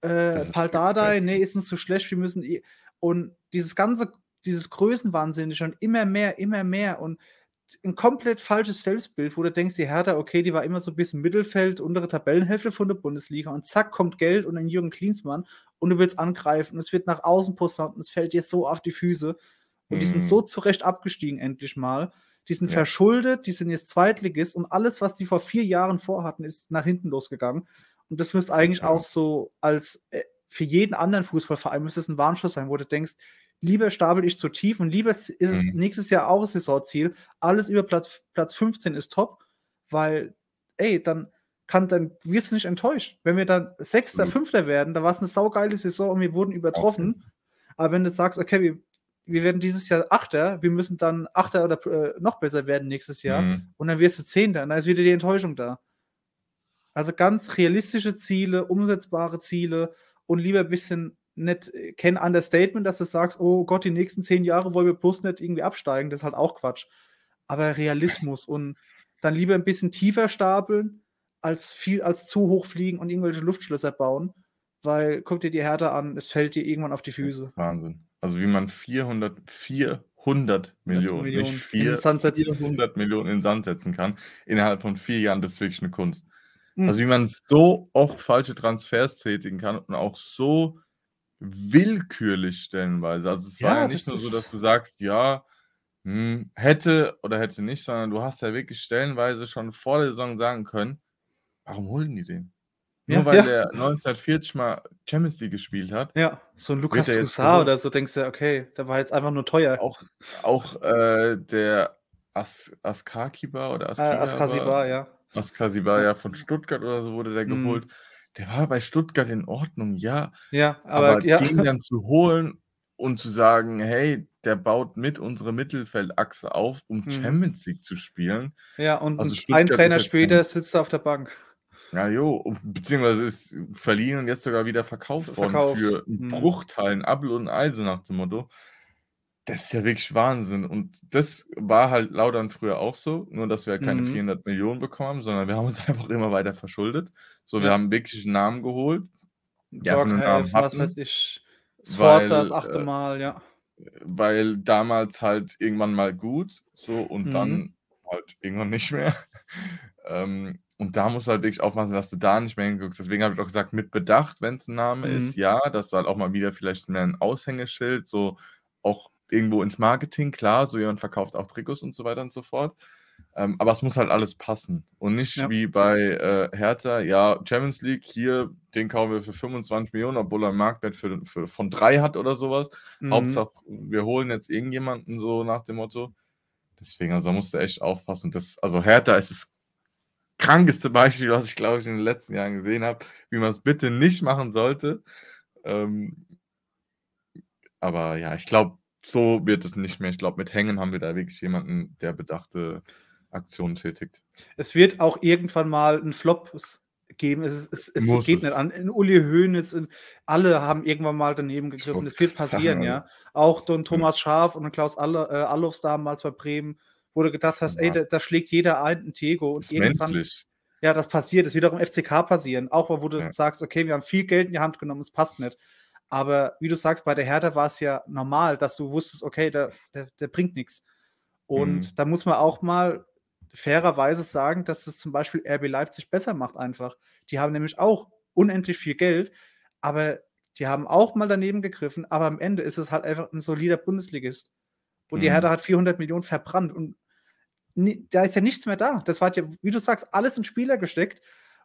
Äh, Pal Dardai, nee, ist uns zu schlecht, wir müssen. Und dieses ganze, dieses Größenwahnsinnig und immer mehr, immer mehr und ein komplett falsches Selbstbild, wo du denkst, die Hertha, okay, die war immer so ein bisschen Mittelfeld, untere Tabellenhälfte von der Bundesliga und zack, kommt Geld und ein Jürgen Klinsmann und du willst angreifen und es wird nach außen posaunt und es fällt dir so auf die Füße und mhm. die sind mhm. so zurecht abgestiegen endlich mal, Die sind ja. verschuldet, die sind jetzt Zweitligist und alles, was die vor vier Jahren vorhatten, ist nach hinten losgegangen. Und das müsste eigentlich ja. auch so als äh, für jeden anderen Fußballverein müsste es ein Warnschuss sein, wo du denkst, lieber stapel ich zu tief und lieber ist es mhm. nächstes Jahr auch Saisonziel. Alles über Platz, Platz 15 ist top, weil, ey, dann kann, dann wirst du nicht enttäuscht. Wenn wir dann Sechster, mhm. Fünfter werden, da war es eine saugeile Saison und wir wurden übertroffen. Okay. Aber wenn du sagst, okay, wir, wir werden dieses Jahr Achter, wir müssen dann Achter oder äh, noch besser werden nächstes Jahr mhm. und dann wirst du Zehnter, dann ist wieder die Enttäuschung da. Also ganz realistische Ziele, umsetzbare Ziele und lieber ein bisschen nicht kein Understatement, dass du sagst, oh Gott, die nächsten zehn Jahre wollen wir bloß nicht irgendwie absteigen, das ist halt auch Quatsch. Aber Realismus und dann lieber ein bisschen tiefer stapeln, als viel, als zu hoch fliegen und irgendwelche Luftschlösser bauen, weil guck dir die Härte an, es fällt dir irgendwann auf die Füße. Wahnsinn. Also wie man 400, 400 Millionen, Millionen, nicht 4, 400 Millionen in den Sand setzen kann, innerhalb von vier Jahren, das ist wirklich eine Kunst. Mhm. Also wie man so oft falsche Transfers tätigen kann und auch so willkürlich stellenweise. Also es ja, war ja nicht nur so, dass du sagst, ja, hm, hätte oder hätte nicht, sondern du hast ja wirklich stellenweise schon vor der Saison sagen können, warum holen die den? Nur ja, weil ja. der 1940 mal Champions League gespielt hat. Ja, so ein Lukas Toussaint oder so denkst du, okay, der war jetzt einfach nur teuer. Auch, auch äh, der As Askakiba oder Askiba, äh, Askasiba, ja. Askasiba, ja, von Stuttgart oder so wurde der mhm. geholt. Der war bei Stuttgart in Ordnung, ja. Ja, aber, aber ja. den dann zu holen und zu sagen, hey, der baut mit unsere Mittelfeldachse auf, um mhm. Champions League zu spielen. Ja, und also ein Trainer später sitzt er auf der Bank. Ja, jo, beziehungsweise ist verliehen und jetzt sogar wieder verkauft, verkauft. worden für einen mhm. Bruchteil, ein Apfel und ein Ei, so nach dem Motto. Das ist ja wirklich Wahnsinn. Und das war halt Laudern früher auch so, nur dass wir halt keine mhm. 400 Millionen bekommen, sondern wir haben uns <laughs> einfach immer weiter verschuldet. So, wir haben wirklich einen Namen geholt. Ja, Namen was weiß ich. Sforza das achte äh, Mal, ja. Weil damals halt irgendwann mal gut, so und mhm. dann halt irgendwann nicht mehr. <laughs> ähm, und da musst du halt wirklich aufpassen, dass du da nicht mehr hinguckst. Deswegen habe ich auch gesagt, mit Bedacht, wenn es ein Name mhm. ist, ja, dass du halt auch mal wieder vielleicht mehr ein Aushängeschild, so auch irgendwo ins Marketing, klar, so jemand verkauft auch Trikots und so weiter und so fort. Ähm, aber es muss halt alles passen. Und nicht ja. wie bei äh, Hertha, ja, Champions League, hier, den kaufen wir für 25 Millionen, obwohl er einen Marktwert für, für, von drei hat oder sowas. Mhm. Hauptsache, wir holen jetzt irgendjemanden so nach dem Motto. Deswegen, also da musst du echt aufpassen. Das, also Hertha ist das krankeste Beispiel, was ich glaube ich in den letzten Jahren gesehen habe, wie man es bitte nicht machen sollte. Ähm, aber ja, ich glaube, so wird es nicht mehr. Ich glaube, mit Hängen haben wir da wirklich jemanden, der bedachte Aktionen tätigt. Es wird auch irgendwann mal einen Flop geben. Es, es, es geht es. nicht an. In Uli Hoeneß, in, alle haben irgendwann mal daneben gegriffen. Es wird passieren, ja. Auch Don Thomas Schaf und Klaus Alle, äh, Allofs damals bei Bremen, wo du gedacht hast, ja. ey, da, da, schlägt jeder ein, ein Tego. Und irgendwann, menschlich. ja, das passiert. Es wird auch im FCK passieren. Auch wo du ja. sagst, okay, wir haben viel Geld in die Hand genommen, es passt nicht. Aber wie du sagst, bei der Hertha war es ja normal, dass du wusstest, okay, der, der, der bringt nichts. Und mhm. da muss man auch mal fairerweise sagen, dass das zum Beispiel RB Leipzig besser macht einfach. Die haben nämlich auch unendlich viel Geld, aber die haben auch mal daneben gegriffen, aber am Ende ist es halt einfach ein solider Bundesligist. Und mhm. die Hertha hat 400 Millionen verbrannt und da ist ja nichts mehr da. Das war ja, wie du sagst, alles in Spieler gesteckt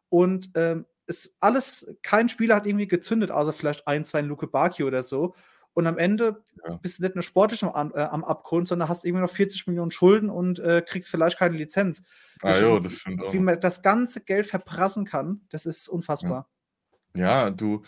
und ähm, ist alles, kein Spieler hat irgendwie gezündet, außer vielleicht ein, zwei Luke Baki oder so. Und am Ende ja. bist du nicht nur sportlich am, äh, am, Abgrund, sondern hast irgendwie noch 40 Millionen Schulden und äh, kriegst vielleicht keine Lizenz. Ah, jo, das stimmt auch. Wie man das ganze Geld verprassen kann, das ist unfassbar. Ja. ja, du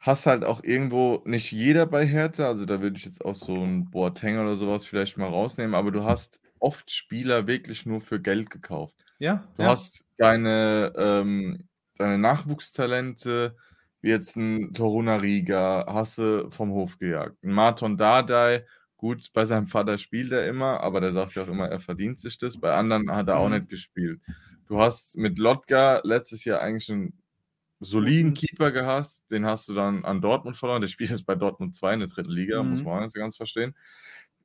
hast halt auch irgendwo, nicht jeder bei Hertha, also da würde ich jetzt auch so ein Boateng oder sowas vielleicht mal rausnehmen, aber du hast oft Spieler wirklich nur für Geld gekauft. Ja. Du ja. hast deine, ähm, deine Nachwuchstalente, wie jetzt ein Toruna Riga, hast du vom Hof gejagt. Ein Marton Dardai, gut, bei seinem Vater spielt er immer, aber der sagt ja auch immer, er verdient sich das. Bei anderen hat er auch mhm. nicht gespielt. Du hast mit Lotka letztes Jahr eigentlich einen soliden mhm. Keeper gehabt, den hast du dann an Dortmund verloren. Der spielt jetzt bei Dortmund 2 in der dritten Liga, mhm. muss man auch nicht so ganz verstehen.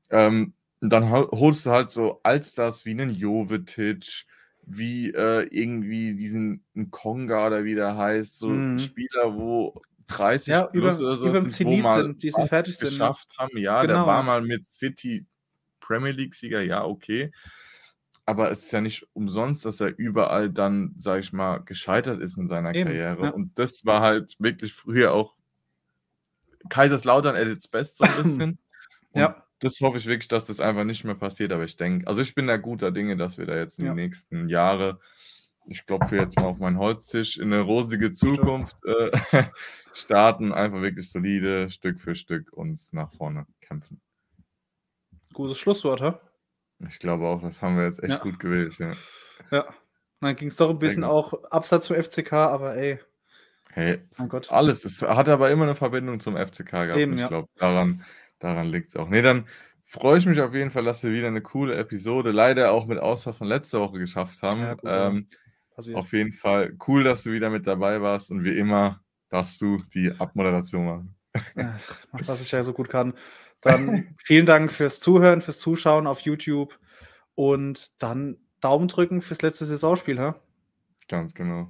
Ähm, dann holst du halt so Allstars wie einen Jovetic, wie äh, irgendwie diesen Konga oder wie der heißt, so mhm. Spieler, wo 30 ja, plus über, oder so sind, wo mal sind, die sind fertig geschafft sind. haben. Ja, genau. der war mal mit City Premier League Sieger, ja, okay. aber es ist ja nicht umsonst, dass er überall dann, sag ich mal, gescheitert ist in seiner Eben, Karriere. Ja. Und das war halt wirklich früher auch Kaiserslautern at its best so ein <clears throat> bisschen. ja. Das hoffe ich wirklich, dass das einfach nicht mehr passiert, aber ich denke, also ich bin da guter Dinge, dass wir da jetzt in ja. den nächsten Jahren, ich klopfe jetzt mal auf meinen Holztisch, in eine rosige Zukunft äh, <laughs> starten, einfach wirklich solide, Stück für Stück uns nach vorne kämpfen. Gutes Schlusswort, ha? Ich glaube auch, das haben wir jetzt echt ja. gut gewählt, ja. Ja, dann ging es doch ein bisschen auch abseits zum FCK, aber ey. Hey, mein Gott. alles. Es hat aber immer eine Verbindung zum FCK gehabt. Eben, ich ja. glaube, daran, daran liegt es auch. Nee, dann freue ich mich auf jeden Fall, dass wir wieder eine coole Episode, leider auch mit Ausfall von letzter Woche geschafft haben. Ja, gut, ähm, auf jeden Fall cool, dass du wieder mit dabei warst und wie immer darfst du die Abmoderation machen. Ja, was ich ja so gut kann. Dann <laughs> vielen Dank fürs Zuhören, fürs Zuschauen auf YouTube und dann Daumen drücken fürs letzte Saisonspiel, ha? Ganz genau.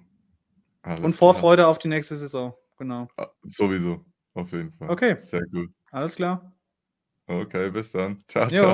Alles und Vorfreude klar. auf die nächste Saison, genau. Ah, sowieso, auf jeden Fall. Okay. Sehr gut. Alles klar. Okay, bis dann. Ciao, jo. ciao.